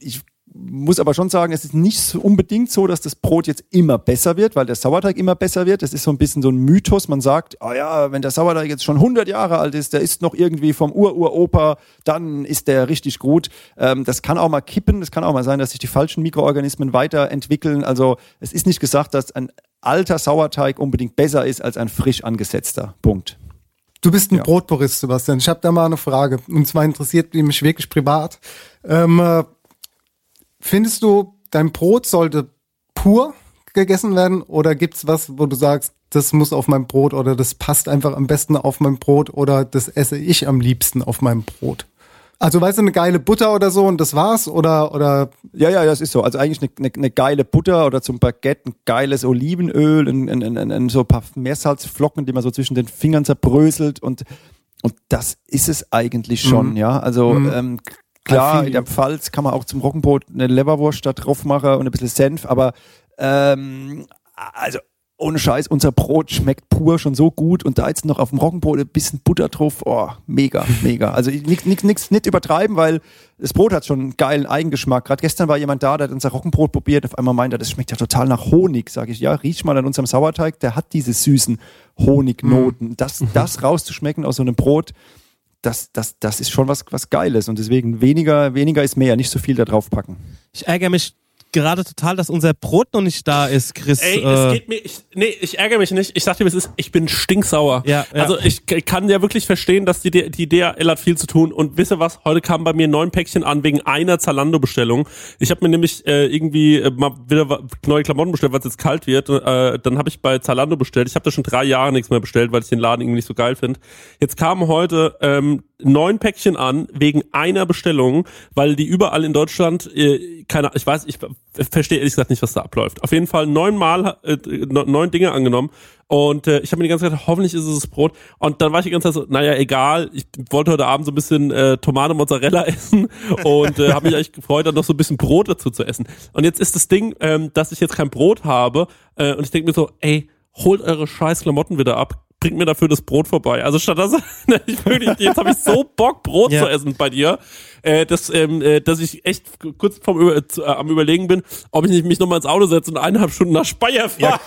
ich muss aber schon sagen, es ist nicht so unbedingt so, dass das Brot jetzt immer besser wird, weil der Sauerteig immer besser wird. Das ist so ein bisschen so ein Mythos. Man sagt, oh ja, wenn der Sauerteig jetzt schon 100 Jahre alt ist, der ist noch irgendwie vom Ur-Uropa, dann ist der richtig gut. Ähm, das kann auch mal kippen. Das kann auch mal sein, dass sich die falschen Mikroorganismen weiterentwickeln. Also es ist nicht gesagt, dass ein alter Sauerteig unbedingt besser ist als ein frisch angesetzter. Punkt. Du bist ein Ja. Brotpurist, Sebastian. Ich habe da mal eine Frage. Und zwar interessiert mich wirklich privat. Ähm, äh, findest du, dein Brot sollte pur gegessen werden oder gibt's was, wo du sagst, das muss auf mein Brot oder das passt einfach am besten auf mein Brot oder das esse ich am liebsten auf meinem Brot? Also weißt du, eine geile Butter oder so und das war's oder oder Ja, ja, das ist so. Also eigentlich eine, eine, eine geile Butter oder zum Baguette ein geiles Olivenöl, ein, ein, ein, ein, so ein paar Meersalzflocken, die man so zwischen den Fingern zerbröselt und, und das ist es eigentlich schon, ja. Also ähm, klar, in der. Pfalz kann man auch zum Roggenbrot eine Leberwurst da drauf machen und ein bisschen Senf, aber ähm, also ohne Scheiß, unser Brot schmeckt pur schon so gut und da jetzt noch auf dem Roggenbrot ein bisschen Butter drauf, oh, mega, mega. Also nix, nix, nix, nicht übertreiben, weil das Brot hat schon einen geilen Eigengeschmack. Gerade gestern war jemand da, der hat unser Roggenbrot probiert, auf einmal meinte er, das schmeckt ja total nach Honig. Sag ich, ja, riech mal an unserem Sauerteig, der hat diese süßen Honignoten. Das, das rauszuschmecken aus so einem Brot, das, das, das ist schon was, was Geiles und deswegen weniger, weniger ist mehr, nicht so viel da drauf packen. Ich ärgere mich gerade total, dass unser Brot noch nicht da ist, Chris. Ey, äh, es geht mir, ich, nee, ich ärgere mich nicht. Ich dir, wie es ist, ich bin stinksauer. Ja, ja. Also ich kann ja wirklich verstehen, dass die, die DHL hat viel zu tun. Und wisst ihr was, heute kamen bei mir neun Päckchen an wegen einer Zalando-Bestellung. Ich habe mir nämlich äh, irgendwie äh, mal wieder neue Klamotten bestellt, weil es jetzt kalt wird. Äh, dann habe ich bei Zalando bestellt. Ich habe da schon drei Jahre nichts mehr bestellt, weil ich den Laden irgendwie nicht so geil finde. Jetzt kamen heute ähm, neun Päckchen an wegen einer Bestellung, weil die überall in Deutschland, äh, keine, ich weiß, ich verstehe ehrlich gesagt nicht, was da abläuft. Auf jeden Fall neunmal äh, neun Dinge angenommen und äh, ich habe mir die ganze Zeit gedacht, hoffentlich ist es das Brot und dann war ich die ganze Zeit so, naja, egal, ich wollte heute Abend so ein bisschen äh, Tomate Mozzarella essen und äh, habe mich eigentlich gefreut, dann noch so ein bisschen Brot dazu zu essen. Und jetzt ist das Ding, ähm, dass ich jetzt kein Brot habe äh, und ich denke mir so, ey, holt eure scheiß Klamotten wieder ab, bringt mir dafür das Brot vorbei. Also statt dass ich wirklich, jetzt habe ich so Bock Brot Ja. zu essen bei dir, äh, dass, ähm, äh, dass ich echt kurz vom Über zu, äh, am überlegen bin, ob ich nicht mich nochmal ins Auto setze und eineinhalb Stunden nach Speyer fahre.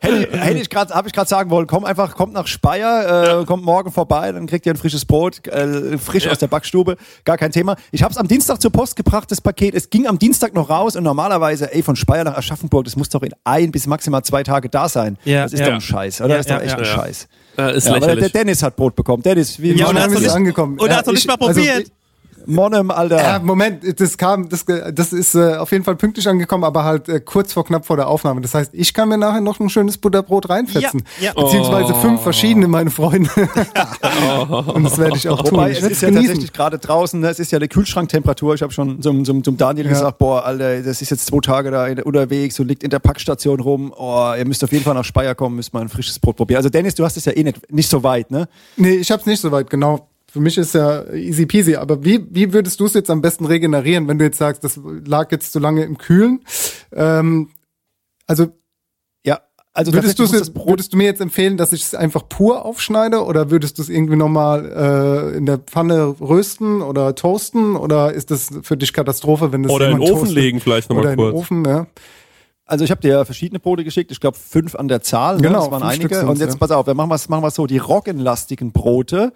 hätte, hätte ich gerade, habe ich gerade sagen wollen, komm einfach, kommt nach Speyer, äh, kommt morgen vorbei, dann kriegt ihr ein frisches Brot, äh, frisch Ja. aus der Backstube, gar kein Thema. Ich habe es am Dienstag zur Post gebracht, das Paket. Es ging am Dienstag noch raus und normalerweise, ey, von Speyer nach Aschaffenburg, das muss doch in ein bis maximal zwei Tage da sein. Ja, das ist ja. doch ein Scheiß, oder? Ja, das ist doch ja, echt ja, ein ja. Scheiß. Äh, ist Ja, aber der, lächerlich. Dennis hat Brot bekommen. Dennis, wie Ja, Monem und hast du ist nicht- angekommen. und hast du ich- nicht mal also probiert? ich- Monem, Alter. Ja, Moment, das kam, das, das ist äh, auf jeden Fall pünktlich angekommen, aber halt äh, kurz vor knapp vor der Aufnahme. Das heißt, ich kann mir nachher noch ein schönes Butterbrot reinfetzen. Ja, ja. Beziehungsweise Oh. fünf verschiedene, meine Freunde. Und das werde ich auch tun. Wobei, Ich es ist ja genießen. tatsächlich gerade draußen, ne, es ist ja eine Kühlschranktemperatur. Ich habe schon zum, zum, zum Daniel Ja. gesagt, boah, Alter, das ist jetzt zwei Tage da unterwegs und liegt in der Packstation rum. Oh, ihr müsst auf jeden Fall nach Speyer kommen, müsst mal ein frisches Brot probieren. Also Dennis, du hast es ja eh nicht, nicht so weit, ne? Nee, ich hab's nicht so weit, genau. Für mich ist ja easy peasy. Aber wie, wie würdest du es jetzt am besten regenerieren, wenn du jetzt sagst, das lag jetzt zu lange im Kühlen? Ähm, also Ja, also würdest, jetzt, würdest du mir jetzt empfehlen, dass ich es einfach pur aufschneide oder würdest du es irgendwie nochmal äh, in der Pfanne rösten oder toasten oder ist das für dich Katastrophe, wenn das Oder in den Ofen toastet? legen vielleicht oder nochmal in den kurz. Ofen, ja. Also ich habe dir verschiedene Brote geschickt, ich glaube fünf an der Zahl, ne? Genau, das waren einige. Und jetzt ja. pass auf, wir machen was, machen wir so, die roggenlastigen Brote,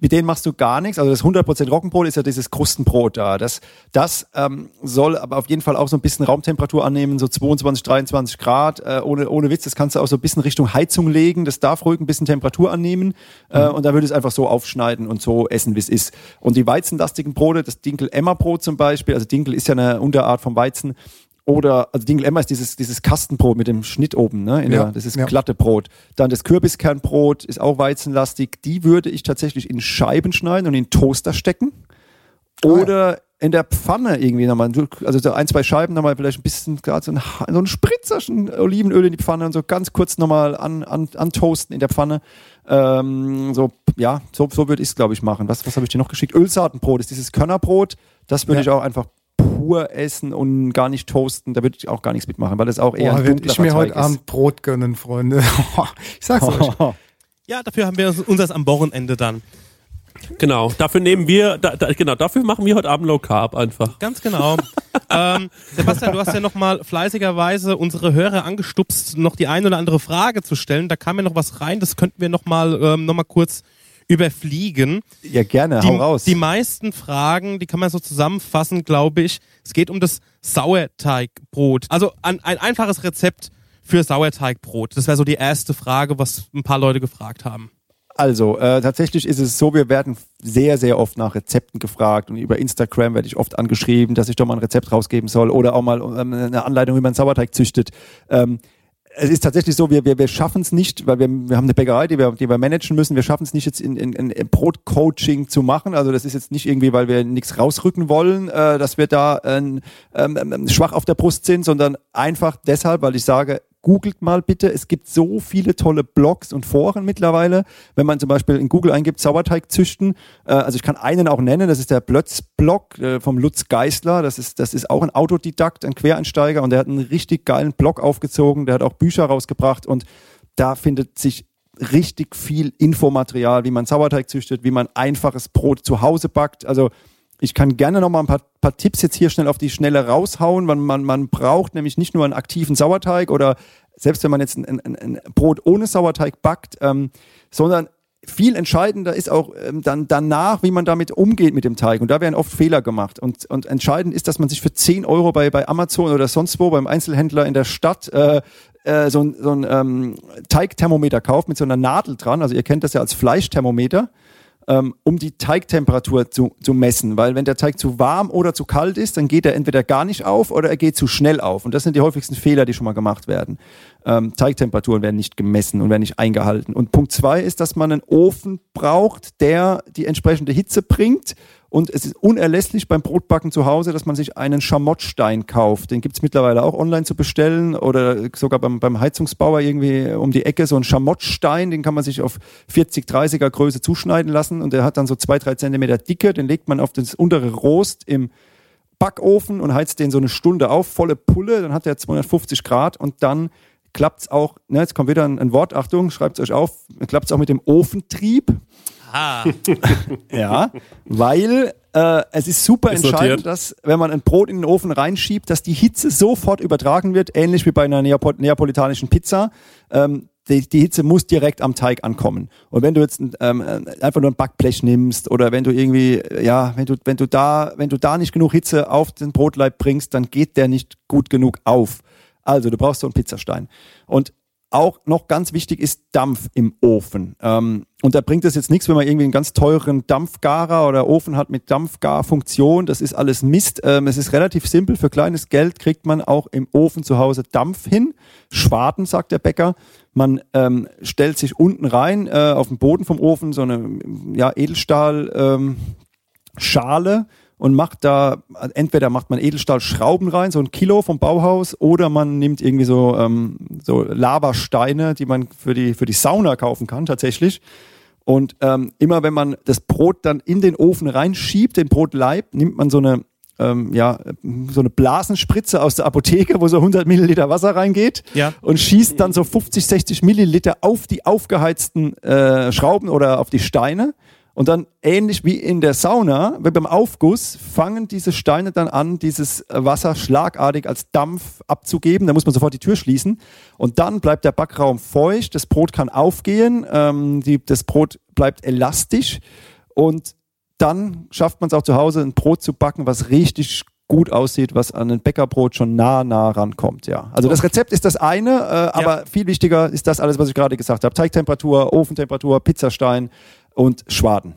mit denen machst du gar nichts. Also das 100% Roggenbrot ist ja dieses Krustenbrot da. Das, das ähm, soll aber auf jeden Fall auch so ein bisschen Raumtemperatur annehmen, so 22, 23 Grad. Äh, ohne, ohne Witz, das kannst du auch so ein bisschen Richtung Heizung legen. Das darf ruhig ein bisschen Temperatur annehmen. Äh, und dann würde es einfach so aufschneiden und so essen, wie es ist. Und die weizenlastigen Brote, das Dinkel-Emmer-Brot zum Beispiel, also Dinkel ist ja eine Unterart vom Weizen, oder, also Dinkel Emmer ist dieses, dieses Kastenbrot mit dem Schnitt oben, ne? Ja, der, das ist ja. glatte Brot. Dann das Kürbiskernbrot ist auch weizenlastig. Die würde ich tatsächlich in Scheiben schneiden und in Toaster stecken. Oder in der Pfanne irgendwie nochmal, also so ein, zwei Scheiben nochmal vielleicht ein bisschen, gerade so ein, so ein Spritzerchen Olivenöl in die Pfanne und so ganz kurz nochmal an, an, antoasten in der Pfanne. Ähm, so, ja, so, so würde ich es, glaube ich, machen. Was, was habe ich dir noch geschickt? Ölsaatenbrot ist dieses Körnerbrot. Das würde Ja. ich auch einfach pur essen und gar nicht toasten. Da würde ich auch gar nichts mitmachen, weil das auch eher Boah, ein wenn ich dunklerer mir heute ist. Abend Brot gönnen, Freunde. ich sag's euch. Ja, dafür haben wir uns- uns das am Wochenende dann. Genau, dafür nehmen wir, da, da, genau, dafür machen wir heute Abend Low Carb einfach. Ganz genau. ähm, Sebastian, du hast ja nochmal fleißigerweise unsere Hörer angestupst, noch die ein oder andere Frage zu stellen. Da kam ja noch was rein, das könnten wir nochmal ähm, noch mal kurz überfliegen. Ja, gerne, Die, hau raus. die meisten Fragen, die kann man so zusammenfassen, glaube ich. Es geht um das Sauerteigbrot. Also ein, ein einfaches Rezept für Sauerteigbrot. Das wäre so die erste Frage, was ein paar Leute gefragt haben. Also, äh, tatsächlich ist es so, wir werden sehr, sehr oft nach Rezepten gefragt und über Instagram werde ich oft angeschrieben, dass ich doch mal ein Rezept rausgeben soll oder auch mal ähm, eine Anleitung, wie man Sauerteig züchtet. Ähm, es ist tatsächlich so, wir, wir, wir schaffen es nicht, weil wir, wir haben eine Bäckerei, die wir, die wir managen müssen. Wir schaffen es nicht jetzt in, in, in, in Brotcoaching zu machen. Also das ist jetzt nicht irgendwie, weil wir nichts rausrücken wollen, äh, dass wir da äh, ähm, ähm, schwach auf der Brust sind, sondern einfach deshalb, weil ich sage, googelt mal bitte. Es gibt so viele tolle Blogs und Foren mittlerweile. Wenn man zum Beispiel in Google eingibt, Sauerteig züchten, äh, also ich kann einen auch nennen, das ist der Blötz-Blog äh, vom Lutz Geisler. Das ist, das ist auch ein Autodidakt, ein Quereinsteiger und der hat einen richtig geilen Blog aufgezogen. Der hat auch Bücher rausgebracht und da findet sich richtig viel Infomaterial, wie man Sauerteig züchtet, wie man einfaches Brot zu Hause backt. Also ich kann gerne noch mal ein paar, paar Tipps jetzt hier schnell auf die Schnelle raushauen. Man, man, man braucht nämlich nicht nur einen aktiven Sauerteig oder selbst wenn man jetzt ein, ein, ein Brot ohne Sauerteig backt, ähm, sondern viel entscheidender ist auch ähm, dann danach, wie man damit umgeht mit dem Teig. Und da werden oft Fehler gemacht. Und, und entscheidend ist, dass man sich für 10 Euro bei, bei Amazon oder sonst wo beim Einzelhändler in der Stadt äh, äh, so ein, so ein ähm, Teigthermometer kauft mit so einer Nadel dran. Also ihr kennt das ja als Fleischthermometer ähm, um die Teigtemperatur zu, zu messen. Weil wenn der Teig zu warm oder zu kalt ist, dann geht er entweder gar nicht auf oder er geht zu schnell auf. Und das sind die häufigsten Fehler, die schon mal gemacht werden. Ähm, Teigtemperaturen werden nicht gemessen und werden nicht eingehalten. Und Punkt zwei ist, dass man einen Ofen braucht, der die entsprechende Hitze bringt. Und es ist unerlässlich beim Brotbacken zu Hause, dass man sich einen Schamottstein kauft. Den gibt's mittlerweile auch online zu bestellen oder sogar beim, beim Heizungsbauer irgendwie um die Ecke so ein Schamottstein, den kann man sich auf 40, 30er Größe zuschneiden lassen. Und der hat dann so zwei, drei Zentimeter Dicke, den legt man auf das untere Rost im Backofen und heizt den so eine Stunde auf, volle Pulle, dann hat der 250 Grad. Und dann klappt's auch, ne, jetzt kommt wieder ein, ein Wort, Achtung, schreibt's euch auf, klappt's auch mit dem Ofentrieb. Ah, Ja, weil äh, es ist super Ist entscheidend, notiert. dass wenn man ein Brot in den Ofen reinschiebt, dass die Hitze sofort übertragen wird, ähnlich wie bei einer Neapo neapolitanischen Pizza. Ähm, die, die Hitze muss direkt am Teig ankommen. Und wenn du jetzt ähm, einfach nur ein Backblech nimmst oder wenn du irgendwie, ja, wenn du, wenn du da, wenn du da nicht genug Hitze auf den Brotleib bringst, dann geht der nicht gut genug auf. Also du brauchst so einen Pizzastein. Und auch noch ganz wichtig ist Dampf im Ofen. Ähm, und da bringt es jetzt nichts, wenn man irgendwie einen ganz teuren Dampfgarer oder Ofen hat mit Dampfgarfunktion. Das ist alles Mist. Ähm, es ist relativ simpel. Für kleines Geld kriegt man auch im Ofen zu Hause Dampf hin. Schwaden, sagt der Bäcker. Man ähm, stellt sich unten rein äh, auf dem Boden vom Ofen so eine ja, Edelstahl ähm, Schale und macht da, entweder macht man Edelstahlschrauben rein, so ein Kilo vom Bauhaus, oder man nimmt irgendwie so, ähm, so Lavasteine, die man für die, für die Sauna kaufen kann, tatsächlich. Und ähm, immer wenn man das Brot dann in den Ofen reinschiebt, den Brotleib, nimmt man so eine, ähm, ja, so eine Blasenspritze aus der Apotheke, wo so 100 Milliliter Wasser reingeht Ja. und schießt dann so 50, 60 Milliliter auf die aufgeheizten äh, Schrauben oder auf die Steine. Und dann ähnlich wie in der Sauna, wie beim Aufguss, fangen diese Steine dann an, dieses Wasser schlagartig als Dampf abzugeben. Da muss man sofort die Tür schließen. Und dann bleibt der Backraum feucht, das Brot kann aufgehen, ähm, die, das Brot bleibt elastisch und dann schafft man es auch zu Hause, ein Brot zu backen, was richtig gut aussieht, was an ein Bäckerbrot schon nah, nah rankommt. Ja. Also das Rezept ist das eine, äh, aber viel wichtiger ist das alles, was ich gerade gesagt habe. Teigtemperatur, Ofentemperatur, Pizzastein und Schwaden.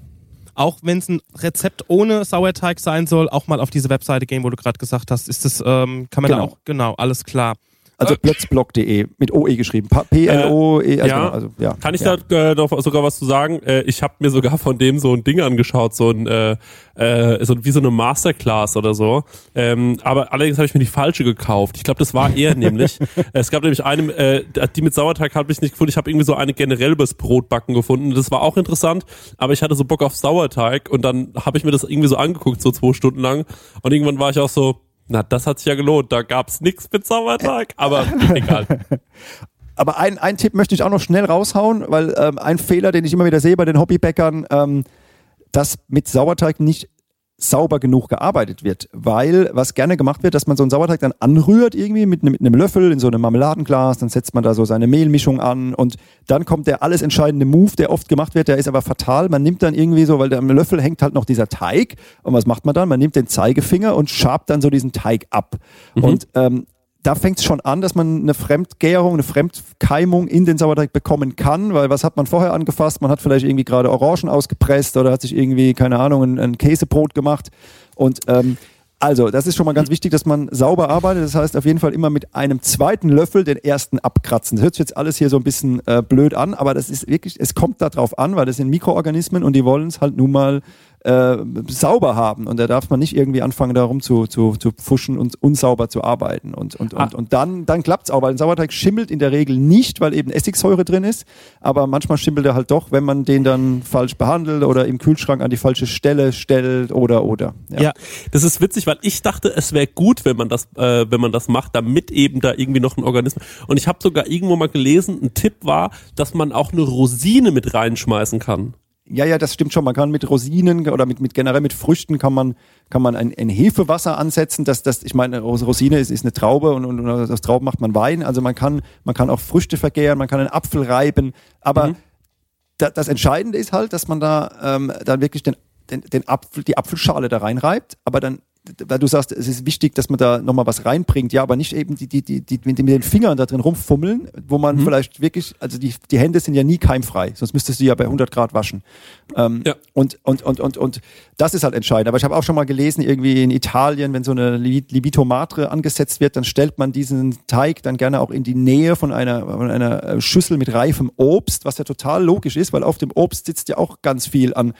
Auch wenn es ein Rezept ohne Sauerteig sein soll, auch mal auf diese Webseite gehen, wo du gerade gesagt hast, ist das, ähm, kann man Genau. da auch, genau, alles klar. Also plötzblog.de mit OE geschrieben. P-L-O-E. Also, ja. genau, also, ja. Kann ich ja. da äh, noch sogar was zu sagen? Äh, ich habe mir sogar von dem so ein Ding angeschaut, so ein äh, äh, so wie so eine Masterclass oder so. Ähm, aber allerdings habe ich mir die falsche gekauft. Ich glaube, das war er nämlich. Es gab nämlich eine, äh, die mit Sauerteig habe ich nicht gefunden. Ich habe irgendwie so eine generell übers Brotbacken gefunden. Das war auch interessant, aber ich hatte so Bock auf Sauerteig und dann habe ich mir das irgendwie so angeguckt, so zwei Stunden lang. Und irgendwann war ich auch so, na, das hat sich ja gelohnt. Da gab's nix mit Sauerteig, aber egal. Aber ein, ein Tipp möchte ich auch noch schnell raushauen, weil ähm, ein Fehler, den ich immer wieder sehe bei den Hobbybäckern, ähm, dass mit Sauerteig nicht sauber genug gearbeitet wird. Weil was gerne gemacht wird, dass man so einen Sauerteig dann anrührt irgendwie mit, einem- mit einem Löffel in so einem Marmeladenglas, dann setzt man da so seine Mehlmischung an und dann kommt der alles entscheidende Move, der oft gemacht wird, der ist aber fatal. Man nimmt dann irgendwie so, weil der am Löffel hängt halt noch dieser Teig und was macht man dann? Man nimmt den Zeigefinger und schabt dann so diesen Teig ab. Und ähm, da fängt es schon an, dass man eine Fremdgärung, eine Fremdkeimung in den Sauerteig bekommen kann, weil was hat man vorher angefasst? Man hat vielleicht irgendwie gerade Orangen ausgepresst oder hat sich irgendwie, keine Ahnung, ein, ein Käsebrot gemacht. Und ähm, also, das ist schon mal ganz wichtig, dass man sauber arbeitet. Das heißt auf jeden Fall immer mit einem zweiten Löffel den ersten abkratzen. Das hört sich jetzt alles hier so ein bisschen äh, blöd an, aber das ist wirklich, es kommt darauf an, weil das sind Mikroorganismen und die wollen es halt nun mal äh, sauber haben und da darf man nicht irgendwie anfangen, darum zu, zu, zu pfuschen und unsauber zu arbeiten. Und, und, und, Ah. und dann, dann klappt's auch, weil ein Sauerteig schimmelt in der Regel nicht, weil eben Essigsäure drin ist, aber manchmal schimmelt er halt doch, wenn man den dann falsch behandelt oder im Kühlschrank an die falsche Stelle stellt oder oder. Ja. Das ist witzig, weil ich dachte, es wäre gut, wenn man das, äh, wenn man das macht, damit eben da irgendwie noch ein Organismus. Und ich habe sogar irgendwo mal gelesen, ein Tipp war, dass man auch eine Rosine mit reinschmeißen kann. Ja, ja, das stimmt schon. Man kann mit Rosinen oder mit, mit generell mit Früchten kann man, kann man ein, ein Hefewasser ansetzen. Das, das, ich meine, Ros- Rosine ist, ist eine Traube und, und, und aus Trauben macht man Wein. Also man kann, man kann auch Früchte vergären, man kann einen Apfel reiben. Aber da, das Entscheidende ist halt, dass man da ähm, dann wirklich den, den, den Apfel, die Apfelschale da reinreibt, aber dann weil du sagst, es ist wichtig, dass man da nochmal was reinbringt, ja, aber nicht eben die, die, die, die mit den Fingern da drin rumfummeln, wo man vielleicht wirklich, also die, die Hände sind ja nie keimfrei, sonst müsstest du ja bei 100 Grad waschen. Ähm, Ja. und, und, und, und, und das ist halt entscheidend. Aber ich habe auch schon mal gelesen, irgendwie in Italien, wenn so eine Li- Lievito Matre angesetzt wird, dann stellt man diesen Teig dann gerne auch in die Nähe von einer, von einer äh, Schüssel mit reifem Obst, was ja total logisch ist, weil auf dem Obst sitzt ja auch ganz viel an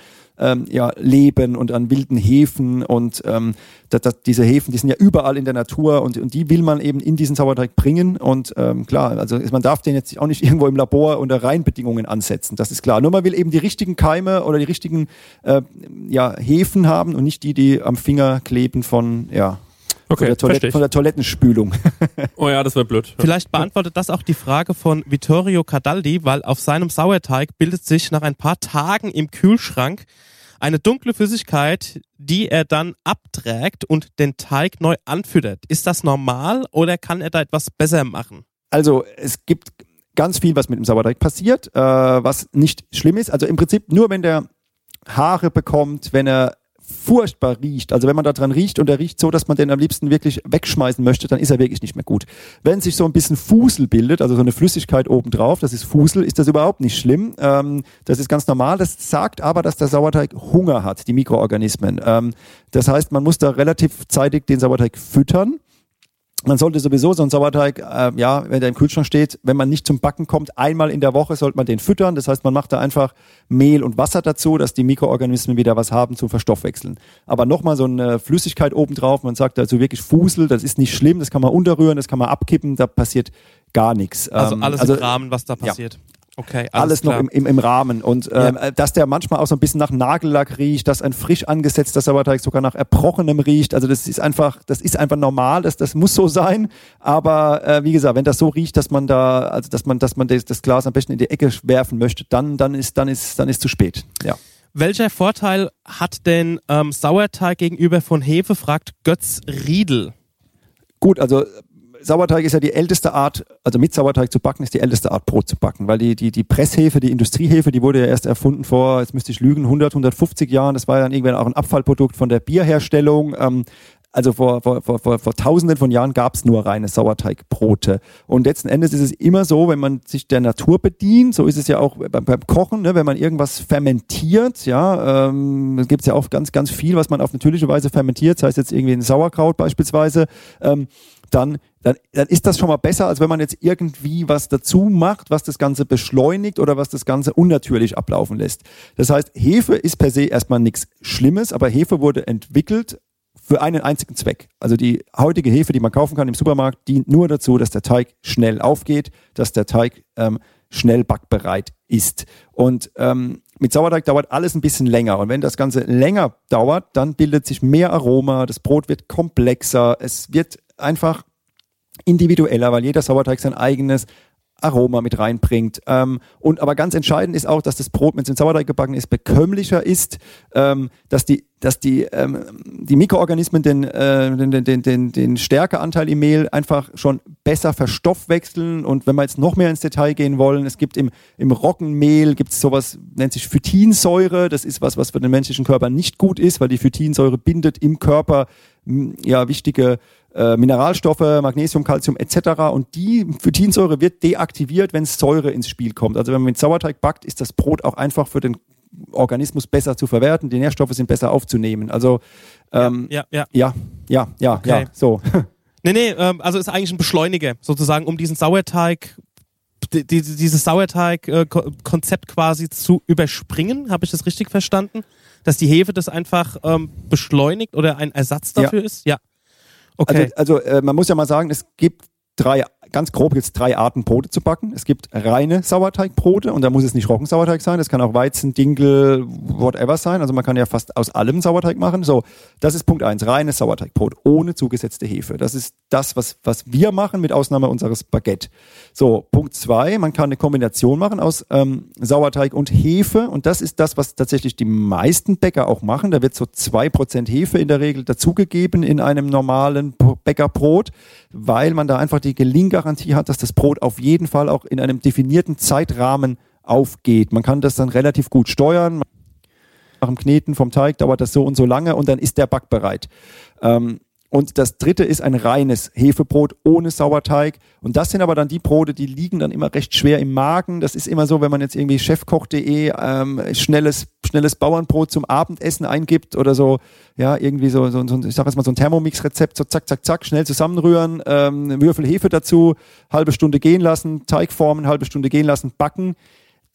ähm, ja, Leben und an wilden Hefen und ähm, das, das, diese Hefen, die sind ja überall in der Natur und, und die will man eben in diesen Sauerteig bringen und ähm, klar, also man darf den jetzt auch nicht irgendwo im Labor unter Reinbedingungen ansetzen, das ist klar. Nur man will eben die richtigen Keime oder die richtigen äh, ja, Hefen haben und nicht die, die am Finger kleben von, ja, von, Okay, der, verstehe Toilette, von der Toilettenspülung. Oh ja, das wäre blöd. Vielleicht beantwortet das auch die Frage von Vittorio Cadaldi, weil auf seinem Sauerteig bildet sich nach ein paar Tagen im Kühlschrank eine dunkle Flüssigkeit, die er dann abträgt und den Teig neu anfüttert. Ist das normal oder kann er da etwas besser machen? Also es gibt ganz viel, was mit dem Sauerteig passiert, äh, was nicht schlimm ist. Also im Prinzip nur, wenn der Haare bekommt, wenn er furchtbar riecht. Also wenn man da dran riecht und er riecht so, dass man den am liebsten wirklich wegschmeißen möchte, dann ist er wirklich nicht mehr gut. Wenn sich so ein bisschen Fusel bildet, also so eine Flüssigkeit obendrauf, das ist Fusel, ist das überhaupt nicht schlimm. Ähm, das ist ganz normal. Das sagt aber, dass der Sauerteig Hunger hat, die Mikroorganismen. Ähm, das heißt, man muss da relativ zeitig den Sauerteig füttern. Man sollte sowieso so einen Sauerteig, äh, ja, wenn der im Kühlschrank steht, wenn man nicht zum Backen kommt, einmal in der Woche sollte man den füttern. Das heißt, man macht da einfach Mehl und Wasser dazu, dass die Mikroorganismen wieder was haben zum Verstoffwechseln. Aber nochmal so eine Flüssigkeit obendrauf, man sagt dazu wirklich Fusel, das ist nicht schlimm, das kann man unterrühren, das kann man abkippen, da passiert gar nichts. Also Ähm, alles im Rahmen, was da ja. Okay, alles, alles noch im, im, im Rahmen. Und ähm, äh, dass der manchmal auch so ein bisschen nach Nagellack riecht, dass ein frisch angesetzter Sauerteig sogar nach Erbrochenem riecht. Also das ist einfach, das ist einfach normal, das, das muss so sein. Aber äh, wie gesagt, wenn das so riecht, dass man da, also dass man, dass man das, das Glas am besten in die Ecke werfen möchte, dann, dann ist, dann ist, dann ist zu spät. Ja. Welcher Vorteil hat denn ähm, Sauerteig gegenüber von Hefe, fragt Götz Riedel. Gut, also Sauerteig ist ja die älteste Art, also mit Sauerteig zu backen, ist die älteste Art Brot zu backen, weil die, die, die Presshefe, die Industriehefe, die wurde ja erst erfunden vor, jetzt müsste ich lügen, 100, 150 Jahren. Das war ja dann irgendwann auch ein Abfallprodukt von der Bierherstellung. Ähm, also vor, vor, vor, vor, vor tausenden von Jahren gab es nur reine Sauerteigbrote. Und letzten Endes ist es immer so, wenn man sich der Natur bedient, so ist es ja auch beim, beim Kochen, ne, wenn man irgendwas fermentiert, ja, ähm, gibt es ja auch ganz, ganz viel, was man auf natürliche Weise fermentiert, das heißt jetzt irgendwie ein Sauerkraut beispielsweise, ähm, dann, dann, dann ist das schon mal besser, als wenn man jetzt irgendwie was dazu macht, was das Ganze beschleunigt oder was das Ganze unnatürlich ablaufen lässt. Das heißt, Hefe ist per se erstmal nichts Schlimmes, aber Hefe wurde entwickelt für einen einzigen Zweck. Also die heutige Hefe, die man kaufen kann im Supermarkt, dient nur dazu, dass der Teig schnell aufgeht, dass der Teig ähm, schnell backbereit ist. Und ähm, mit Sauerteig dauert alles ein bisschen länger. Und wenn das Ganze länger dauert, dann bildet sich mehr Aroma, das Brot wird komplexer, es wird einfach individueller, weil jeder Sauerteig sein eigenes Aroma mit reinbringt. Ähm, und aber ganz entscheidend ist auch, dass das Brot, wenn es in Sauerteig gebacken ist, bekömmlicher ist, ähm, dass die, dass die, ähm, die Mikroorganismen den, äh, den, den, den, den Stärkeanteil im Mehl einfach schon besser verstoffwechseln. Und wenn wir jetzt noch mehr ins Detail gehen wollen, es gibt im, im Roggenmehl gibt es sowas, nennt sich Phytinsäure. Das ist was, was für den menschlichen Körper nicht gut ist, weil die Phytinsäure bindet im Körper ja wichtige äh, Mineralstoffe, Magnesium, Calcium etc. Und die Phytinsäure wird deaktiviert, wenn Säure ins Spiel kommt. Also wenn man mit Sauerteig backt, ist das Brot auch einfach für den Organismus besser zu verwerten, die Nährstoffe sind besser aufzunehmen. Also ähm, ja, ja, ja, ja, ja, okay. ja, so. Nee, nee, ähm, also ist eigentlich ein Beschleuniger, sozusagen, um diesen Sauerteig, die, die, dieses Sauerteig-Konzept quasi zu überspringen. Habe ich das richtig verstanden? Dass die Hefe das einfach ähm, beschleunigt oder ein Ersatz dafür ja. ist? Ja. Okay. Also, also äh, man muss ja mal sagen, es gibt drei, ganz grob jetzt drei Arten Brote zu backen. Es gibt reine Sauerteigbrote und da muss es nicht Roggensauerteig sein. Das kann auch Weizen, Dinkel, whatever sein. Also man kann ja fast aus allem Sauerteig machen. So, das ist Punkt eins. Reines Sauerteigbrot ohne zugesetzte Hefe. Das ist das, was, was wir machen, mit Ausnahme unseres Baguette. So, Punkt zwei. Man kann eine Kombination machen aus ähm, Sauerteig und Hefe. Und das ist das, was tatsächlich die meisten Bäcker auch machen. Da wird so zwei Prozent Hefe in der Regel dazugegeben in einem normalen Bäckerbrot, weil man da einfach die Gelinggarantie hat, dass das Brot auf jeden Fall auch in einem definierten Zeitrahmen aufgeht. Man kann das dann relativ gut steuern. Nach dem Kneten vom Teig dauert das so und so lange und dann ist der backbereit. Ähm, und das dritte ist ein reines Hefebrot ohne Sauerteig. Und das sind aber dann die Brote, die liegen dann immer recht schwer im Magen. Das ist immer so, wenn man jetzt irgendwie chefkoch.de ähm, schnelles, schnelles Bauernbrot zum Abendessen eingibt oder so, ja, irgendwie so, so, so ich sag jetzt mal so ein Thermomix-Rezept, so zack, zack, zack, schnell zusammenrühren, ähm, Würfel Hefe dazu, halbe Stunde gehen lassen, Teig formen, halbe Stunde gehen lassen, backen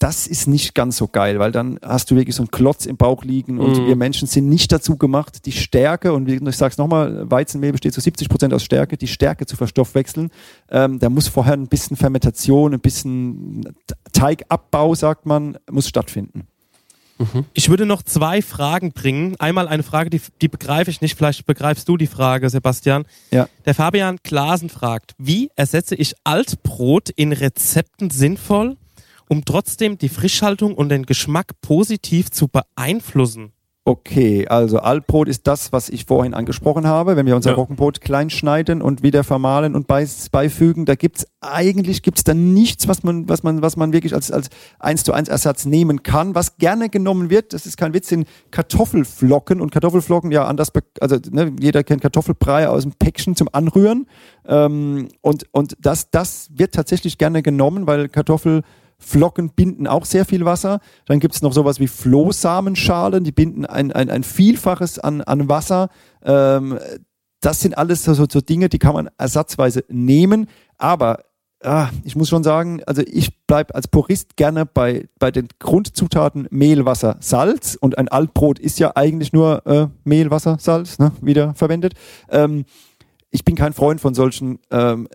das ist nicht ganz so geil, weil dann hast du wirklich so einen Klotz im Bauch liegen und Mhm. wir Menschen sind nicht dazu gemacht, die Stärke, und ich sage es nochmal, Weizenmehl besteht zu 70 Prozent aus Stärke, die Stärke zu verstoffwechseln. Ähm, da muss vorher ein bisschen Fermentation, ein bisschen Teigabbau, sagt man, muss stattfinden. Ich würde noch zwei Fragen bringen. Einmal eine Frage, die, die begreife ich nicht. Vielleicht begreifst du die Frage, Sebastian. Ja. Der Fabian Glasen fragt, wie ersetze ich Altbrot in Rezepten sinnvoll, um trotzdem die Frischhaltung und den Geschmack positiv zu beeinflussen? Okay, also Altbrot ist das, was ich vorhin angesprochen habe. Wenn wir unser Ja. Roggenbrot klein schneiden und wieder vermahlen und beifügen, da gibt's eigentlich gibt's da nichts, was man, was man, was man wirklich als, als eins zu eins Ersatz nehmen kann. Was gerne genommen wird, das ist kein Witz, sind Kartoffelflocken und Kartoffelflocken, ja, anders, also ne, jeder kennt Kartoffelbrei aus dem Päckchen zum Anrühren. Ähm, und und das, das wird tatsächlich gerne genommen, weil Kartoffel Flocken binden auch sehr viel Wasser. Dann gibt es noch sowas wie Flohsamenschalen, die binden ein, ein, ein Vielfaches an, an Wasser. Ähm, das sind alles so, so, Dinge, die kann man ersatzweise nehmen. Aber ah, ich muss schon sagen, also ich bleibe als Purist gerne bei, bei den Grundzutaten Mehl, Wasser, Salz. Und ein Altbrot ist ja eigentlich nur äh, Mehl, Wasser, Salz, ne, wieder verwendet. Ähm, ich bin kein Freund von solchen ähm,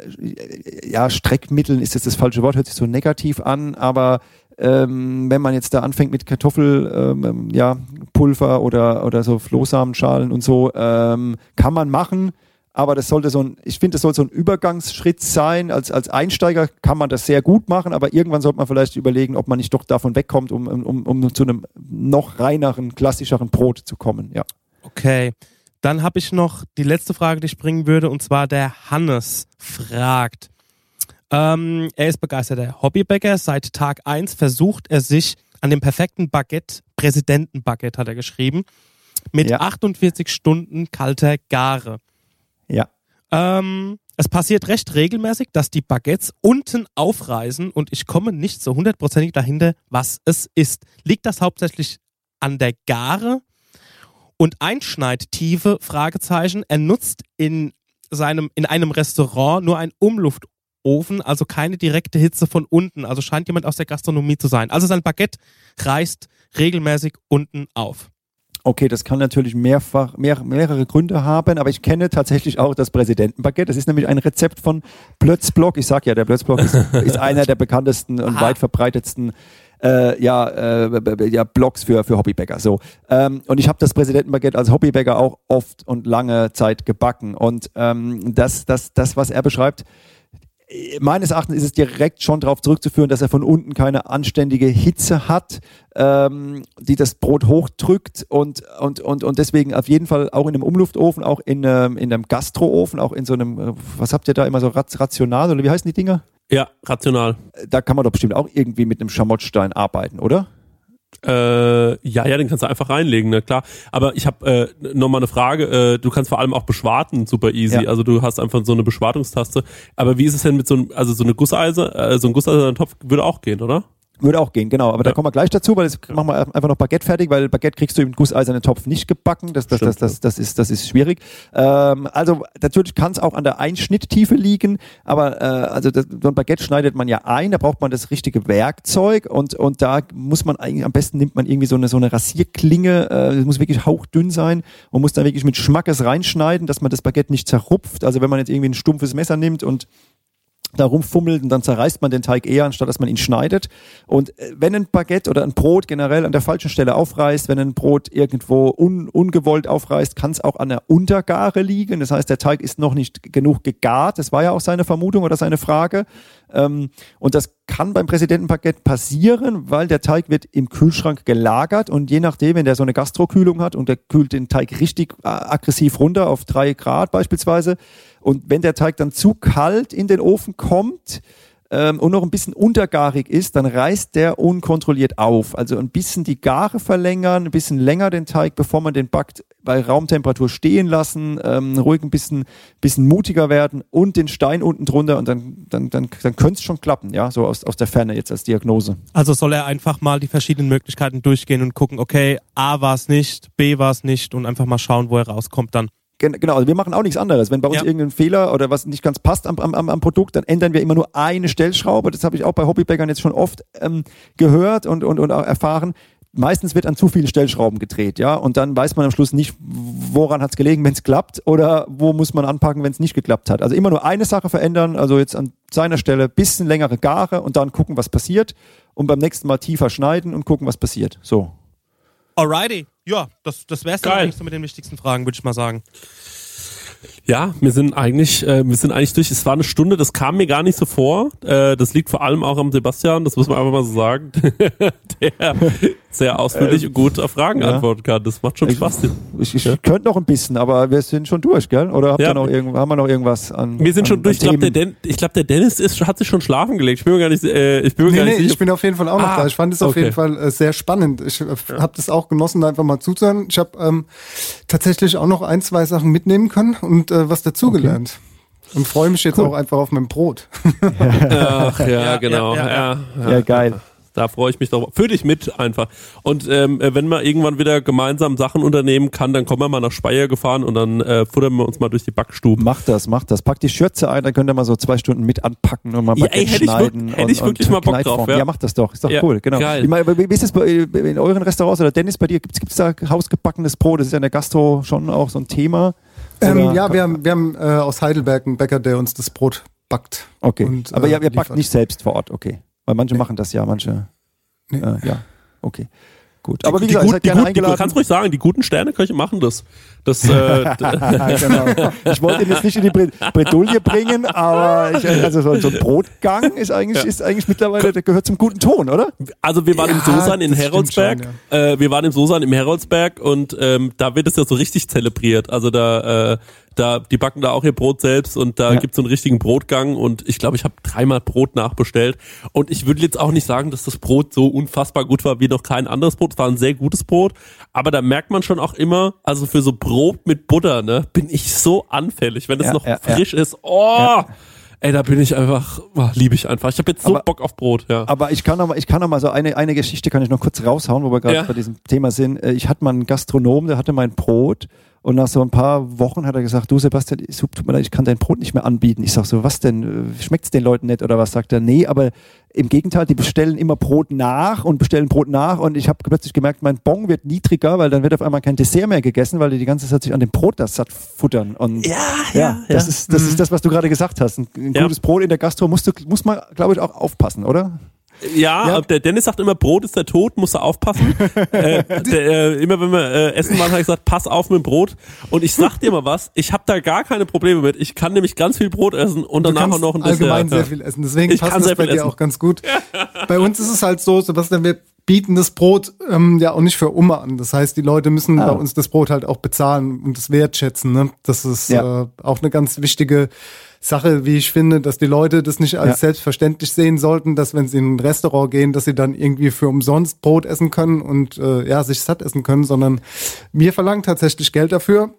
ja, Streckmitteln, ist jetzt das falsche Wort, hört sich so negativ an, aber ähm, wenn man jetzt da anfängt mit Kartoffel, ähm, ja, Pulver oder, oder so Flohsamenschalen und so, ähm, kann man machen, aber das sollte so ein, ich finde, das soll so ein Übergangsschritt sein. Als, als Einsteiger kann man das sehr gut machen, aber irgendwann sollte man vielleicht überlegen, ob man nicht doch davon wegkommt, um, um, um zu einem noch reineren, klassischeren Brot zu kommen. Ja. Okay. Dann habe ich noch die letzte Frage, die ich bringen würde, und zwar der Hannes fragt. Ähm, er ist begeisterter Hobbybäcker. Seit Tag 1 versucht er sich an dem perfekten Baguette, Präsidentenbaguette hat er geschrieben, mit Ja. 48 Stunden kalter Gare. Ja. Ähm, es passiert recht regelmäßig, dass die Baguettes unten aufreißen und ich komme nicht so hundertprozentig dahinter, was es ist. Liegt das hauptsächlich an der Gare und Einschneidtiefe? Fragezeichen. Er nutzt in seinem in einem Restaurant nur einen Umluftofen, also keine direkte Hitze von unten. Also scheint jemand aus der Gastronomie zu sein. Also sein Baguette reißt regelmäßig unten auf. Okay, das kann natürlich mehrfach, mehr, mehrere Gründe haben, aber ich kenne tatsächlich auch das Präsidentenbaguette. Das ist nämlich ein Rezept von Plötzblock. Ich sag ja, der Plötzblock ist, ist einer der bekanntesten und Aha. weit verbreitetsten äh, ja, äh, ja, Blogs für, für Hobbybäcker. So. Ähm, und ich habe das Präsidentenbaguette als Hobbybäcker auch oft und lange Zeit gebacken. Und ähm, das, das, das, was er beschreibt, meines Erachtens ist es direkt schon darauf zurückzuführen, dass er von unten keine anständige Hitze hat, ähm, die das Brot hochdrückt und, und, und, und deswegen auf jeden Fall auch in einem Umluftofen, auch in, ähm, in einem Gastroofen, auch in so einem, äh, was habt ihr da immer so Rat- rational oder wie heißen die Dinger? Ja, rational. Da kann man doch bestimmt auch irgendwie mit einem Schamottstein arbeiten, oder? Äh, ja, ja, den kannst du einfach reinlegen, ne, klar. Aber ich habe äh, nochmal eine Frage. Äh, du kannst vor allem auch beschwarten, super easy. Ja. Also du hast einfach so eine Beschwartungstaste. Aber wie ist es denn mit so einem, also so eine Gusseise, äh, so ein gusseiserner Topf würde auch gehen, oder? Würde auch gehen, genau. Aber da Ja. kommen wir gleich dazu, weil jetzt machen wir einfach noch Baguette fertig, weil Baguette kriegst du im gusseisernen Topf nicht gebacken. Das, das, das, Stimmt, das, das, ist, das ist schwierig. Ähm, also natürlich kann es auch an der Einschnitttiefe liegen, aber äh, also das, so ein Baguette schneidet man ja ein, da braucht man das richtige Werkzeug und, und da muss man eigentlich, am besten nimmt man irgendwie so eine, so eine Rasierklinge, äh, das muss wirklich hauchdünn sein und muss dann wirklich mit Schmackes reinschneiden, dass man das Baguette nicht zerrupft. Also wenn man jetzt irgendwie ein stumpfes Messer nimmt und da rumfummelt und dann zerreißt man den Teig eher, anstatt dass man ihn schneidet. Und äh, wenn ein Baguette oder ein Brot generell an der falschen Stelle aufreißt, wenn ein Brot irgendwo un, ungewollt aufreißt, kann es auch an der Untergare liegen. Das heißt, der Teig ist noch nicht genug gegart. Das war ja auch seine Vermutung oder seine Frage. Ähm, und das kann beim Präsidentenbaguette passieren, weil der Teig wird im Kühlschrank gelagert und je nachdem, wenn der so eine Gastrokühlung hat und der kühlt den Teig richtig äh, aggressiv runter auf drei Grad beispielsweise und wenn der Teig dann zu kalt in den Ofen kommt, ähm, und noch ein bisschen untergarig ist, dann reißt der unkontrolliert auf. Also ein bisschen die Gare verlängern, ein bisschen länger den Teig, bevor man den backt, bei Raumtemperatur stehen lassen, ähm, ruhig ein bisschen, bisschen mutiger werden und den Stein unten drunter und dann, dann, dann, dann könnte es schon klappen, ja, so aus, aus der Ferne jetzt als Diagnose. Also soll er einfach mal die verschiedenen Möglichkeiten durchgehen und gucken, okay, A war es nicht, B war es nicht und einfach mal schauen, wo er rauskommt dann. Gen- Genau, also wir machen auch nichts anderes. Wenn bei uns Ja. irgendein Fehler oder was nicht ganz passt am, am, am am Produkt, dann ändern wir immer nur eine Stellschraube. Das habe ich auch bei Hobbybäckern jetzt schon oft ähm, gehört und, und, und auch erfahren. Meistens wird an zu vielen Stellschrauben gedreht, ja, und dann weiß man am Schluss nicht, woran hat es gelegen, wenn es klappt, oder wo muss man anpacken, wenn es nicht geklappt hat. Also immer nur eine Sache verändern, also jetzt an seiner Stelle bisschen längere Gare und dann gucken, was passiert, und beim nächsten Mal tiefer schneiden und gucken, was passiert. So. Alrighty. Ja, das, das wäre es dann Geil. eigentlich so mit den wichtigsten Fragen, würde ich mal sagen. Ja, wir sind eigentlich, äh, wir sind eigentlich durch. Es war eine Stunde, das kam mir gar nicht so vor. Äh, das liegt vor allem auch am Sebastian, das muss man einfach mal so sagen, der sehr ausführlich und gut auf Fragen ja. antworten kann. Das macht schon Ich- Spaß. Ich, ich könnte noch ein bisschen, aber wir sind schon durch, gell? Oder habt Ja. ihr noch irgend, haben wir noch irgendwas an? Wir sind an, schon durch. Ich glaube, der, glaub, der Dennis ist, hat sich schon schlafen gelegt. Ich bin mir gar nicht, äh, ich bin mir Nee, gar nee, nicht sicher. ich bin auf jeden Fall auch noch Ah, da. Ich fand es auf okay. jeden Fall äh, sehr spannend. Ich äh, habe das auch genossen, da einfach mal zuzuhören. Ich habe ähm, tatsächlich auch noch ein, zwei Sachen mitnehmen können und äh, was dazugelernt. Und freue mich jetzt auch einfach auf mein Brot. Ach ja, Ja, genau. ja, Ja, ja, Ja, geil. Da freue ich mich drauf. Für dich mit einfach. Und ähm, äh, wenn man irgendwann wieder gemeinsam Sachen unternehmen kann, dann kommen wir mal nach Speyer gefahren und dann äh, futtern wir uns mal durch die Backstuben. Macht das, macht das. Packt die Schürze ein, dann könnt ihr mal so zwei Stunden mit anpacken und mal Ja, ey, hätte ich schneiden. wirk- hätte ich wirklich und mal Bock drauf, ja. Ja. macht das doch. Ist doch Ja, cool, genau. geil. Ich meine, wie ist es bei, in euren Restaurants oder Dennis bei dir? Gibt es da hausgebackenes Brot? Das ist ja in der Gastro schon auch so ein Thema. Ähm, ja, wir haben, wir haben äh, aus Heidelberg einen Bäcker, der uns das Brot backt. Okay. Und, Aber äh, ihr, ihr backt nicht selbst vor Ort, okay. Weil manche machen das ja, manche. Nee. Äh, ja, okay. Gut. Aber wie die gesagt, gut, seid die gut, die, du kannst ruhig sagen, die guten Sterneköche machen das. Das, äh, genau. Ich wollte ihn jetzt nicht in die Bre- Bredouille bringen, aber ich, also so, ein Brotgang ist eigentlich, ist eigentlich mittlerweile, der gehört zum guten Ton, oder? Also wir waren im Ja, Sosan in Heroldsberg. schon, äh, wir waren im Sosan im Heroldsberg und ähm, da wird es ja so richtig zelebriert. Also da, äh, da, die backen da auch ihr Brot selbst und da Ja. gibt's so einen richtigen Brotgang und ich glaube, ich habe dreimal Brot nachbestellt. Und ich würde jetzt auch nicht sagen, dass das Brot so unfassbar gut war wie noch kein anderes Brot. Es war ein sehr gutes Brot, aber da merkt man schon auch immer, also für so Brot mit Butter, ne, bin ich so anfällig, wenn es Ja, noch ja, frisch ist. Oh! Ey, da bin ich einfach, oh, liebe ich einfach. Ich habe jetzt so Aber- Bock auf Brot, ja. Aber ich kann noch mal, ich kann noch mal so eine, eine Geschichte kann ich noch kurz raushauen, wo wir gerade Ja. bei diesem Thema sind. Äh, Ich hatte mal einen Gastronom, der hatte mein Brot und nach so ein paar Wochen hat er gesagt, du Sebastian, tut mir leid, ich kann dein Brot nicht mehr anbieten. Ich sag so, was denn? Schmeckt es den Leuten nicht oder was? Sagt er, nee, aber im Gegenteil, die bestellen immer Brot nach und bestellen Brot nach und ich habe plötzlich gemerkt, mein Bon wird niedriger, weil dann wird auf einmal kein Dessert mehr gegessen, weil die die ganze Zeit sich an dem Brot das satt futtern. Und Ja, ja, das ist das Mhm. ist das, was du gerade gesagt hast. Ein, ein Ja. gutes Brot in der Gastro musst du, muss man, glaube ich, auch aufpassen, oder? Ja, Ja. der Dennis sagt immer, Brot ist der Tod, musst du aufpassen. äh, der, äh, immer wenn wir äh, essen waren, habe ich gesagt, pass auf mit dem Brot. Und ich sag dir mal was, ich habe da gar keine Probleme mit. Ich kann nämlich ganz viel Brot essen und danach auch noch ein allgemein Dessert. sehr viel essen. Deswegen Ich passt das bei dir essen. auch ganz gut. Bei uns ist es halt so, Sebastian, wir bieten das Brot ähm, ja auch nicht für Umme an. Das heißt, die Leute müssen Ah. bei uns das Brot halt auch bezahlen und das wertschätzen. Ne? Das ist Ja. äh, auch eine ganz wichtige Sache, wie ich finde, dass die Leute das nicht als Ja. selbstverständlich sehen sollten, dass wenn sie in ein Restaurant gehen, dass sie dann irgendwie für umsonst Brot essen können und äh, ja sich satt essen können, sondern wir verlangen tatsächlich Geld dafür.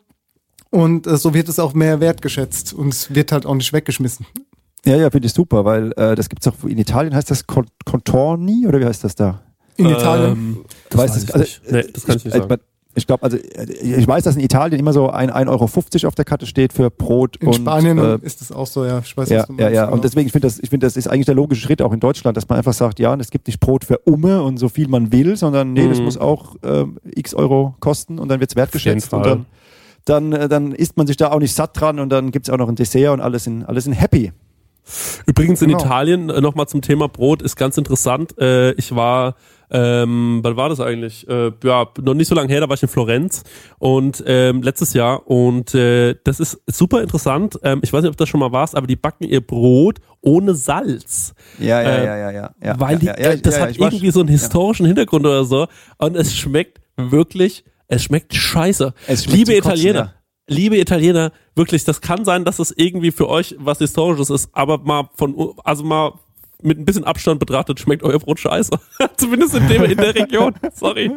Und äh, so wird es auch mehr wertgeschätzt und es wird halt auch nicht weggeschmissen. Ja, ja, finde ich super, weil äh, das gibt's auch in Italien heißt das Con- Contorni oder wie heißt das da? In Italien. Ähm, Du das weißt weiß das, ich nicht. Nee, das kann ich nicht äh, sagen. Ich glaube, also äh, ich weiß, dass in Italien immer so ein 1,50 Euro auf der Karte steht für Brot In und Spanien äh, ist es auch so, ja. Ich weiß, ja, was du ja, meinst, ja. genau. Und deswegen, ich finde das, ich finde, das ist eigentlich der logische Schritt auch in Deutschland, dass man einfach sagt, ja, es gibt nicht Brot für Umme und so viel man will, sondern nee, das Mhm. muss auch ähm, x Euro kosten und dann wird's wertgeschätzt Fall. und dann, dann, äh, dann isst man sich da auch nicht satt dran und dann gibt's auch noch ein Dessert und alles in, alles in happy. Übrigens in Genau. Italien, äh, nochmal zum Thema Brot, ist ganz interessant. Äh, ich war, ähm, wann war das eigentlich? Äh, ja, noch nicht so lange her, da war ich in Florenz und ähm, letztes Jahr und äh, das ist super interessant. Ähm, ich weiß nicht, ob das schon mal warst, aber die backen ihr Brot ohne Salz. Ja, ja, Äh, ja, ja, ja. ja weil die, ja, ja, das hat irgendwie so einen historischen Hintergrund oder so und es schmeckt wirklich, es schmeckt scheiße. Es schmeckt Liebe Kotzen, Italiener, ja. liebe Italiener, wirklich, das kann sein, dass es irgendwie für euch was Historisches ist, aber mal von, also mal mit ein bisschen Abstand betrachtet, schmeckt euer Brot scheiße. Zumindest in, dem, in der Region. Sorry.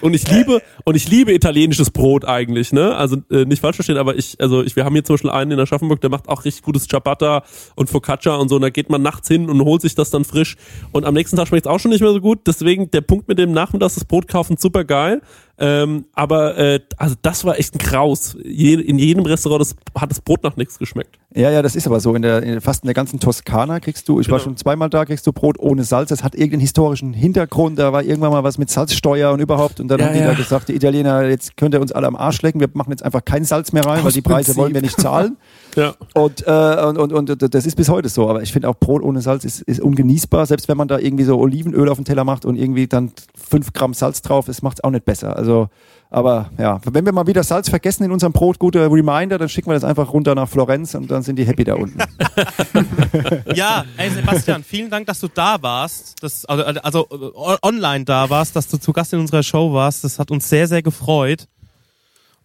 Und ich liebe, und ich liebe italienisches Brot eigentlich, ne? Also äh, nicht falsch verstehen, aber ich, also ich, wir haben hier zum Beispiel einen in Aschaffenburg, der macht auch richtig gutes Ciabatta und Focaccia und so, und da geht man nachts hin und holt sich das dann frisch. Und am nächsten Tag schmeckt es auch schon nicht mehr so gut. Deswegen der Punkt mit dem Nachmittags das Brot kaufen, super geil. Ähm, aber äh, also das war echt ein Kraus. Je, in jedem Restaurant das, hat das Brot nach nichts geschmeckt. Ja, ja, das ist aber so. In der, in, fast in der ganzen Toskana kriegst du, ich war Genau. schon zweimal da, kriegst du Brot ohne Salz. Das hat irgendeinen historischen Hintergrund. Da war irgendwann mal was mit Salzsteuer und überhaupt. Und dann Ja, haben die ja. da gesagt, die Italiener, jetzt könnt ihr uns alle am Arsch lecken. Wir machen jetzt einfach kein Salz mehr rein, weil Aus die Preise Prinzip. wollen wir nicht zahlen. Ja. Und, äh, und, und, und das ist bis heute so. Aber ich finde auch Brot ohne Salz ist, ist ungenießbar. Selbst wenn man da irgendwie so Olivenöl auf den Teller macht und irgendwie dann fünf Gramm Salz drauf ist, macht es auch nicht besser. Also, aber ja, wenn wir mal wieder Salz vergessen in unserem Brot, guter Reminder, dann schicken wir das einfach runter nach Florenz und dann sind die happy da unten. Ja, ey Sebastian, vielen Dank, dass du da warst. Das, also, also äh, online da warst, dass du zu Gast in unserer Show warst. Das hat uns sehr, sehr gefreut.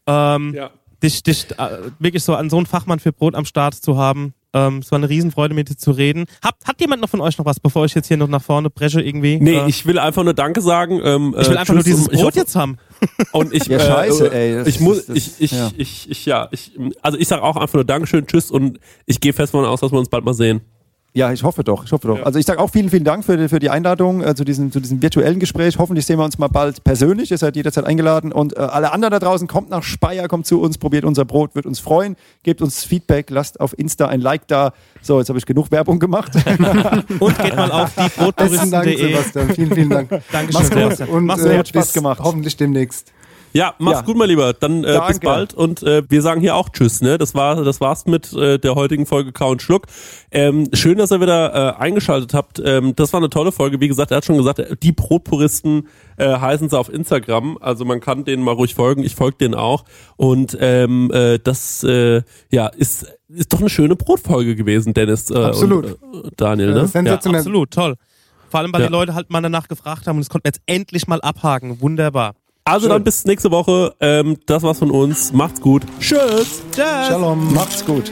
Ähm, Ja. Dich, dich äh, wirklich so an so einen Fachmann für Brot am Start zu haben. Ähm, es war eine Riesenfreude, mit dir zu reden. Hat, hat jemand noch von euch noch was, bevor ich jetzt hier noch nach vorne presche irgendwie? Nee, Äh, ich will einfach nur Danke sagen. Ähm, ich will äh, einfach nur dieses Brot hoffe- jetzt haben. Und ich, Ja, scheiße, ey, das ich muss, ich, ich, ja. ich, ich, ja, ich, also ich sage auch einfach nur Dankeschön, Tschüss und ich gehe fest davon aus, dass wir uns bald mal sehen. Ja, ich hoffe doch, ich hoffe doch. Ja. Also ich sage auch vielen, vielen Dank für die, für die Einladung äh, zu, diesem, zu diesem virtuellen Gespräch. Hoffentlich sehen wir uns mal bald persönlich. Ihr seid jederzeit eingeladen. Und äh, alle anderen da draußen, kommt nach Speyer, kommt zu uns, probiert unser Brot, wird uns freuen. Gebt uns Feedback, lasst auf Insta ein Like da. So, jetzt habe ich genug Werbung gemacht. Und geht mal auf Besten Dank, diebrottouristen.de. Sebastian. Vielen, vielen Dank. Dankeschön, Mach's gut Sebastian. und Mach's äh, gut, hat Spaß gemacht. hoffentlich demnächst. Ja, mach's Ja. gut, mein Lieber. Dann äh, bis Danke. bald und äh, wir sagen hier auch Tschüss. Ne, das war das war's mit äh, der heutigen Folge Kau und Schluck. Ähm, schön, dass ihr wieder äh, eingeschaltet habt. Ähm, das war eine tolle Folge. Wie gesagt, er hat schon gesagt, die Brotpuristen äh, heißen sie auf Instagram. Also man kann denen mal ruhig folgen. Ich folge denen auch. Und ähm, äh, das äh, ja ist ist doch eine schöne Brotfolge gewesen, Dennis. Äh, Absolut. Und, äh, Daniel, ne? Äh, sensationell. Absolut, toll. Vor allem, weil Ja. die Leute halt mal danach gefragt haben und es konnten wir jetzt endlich mal abhaken. Wunderbar. Also dann bis nächste Woche. Ähm, das war's von uns. Macht's gut. Tschüss. Tschüss. Shalom. Macht's gut.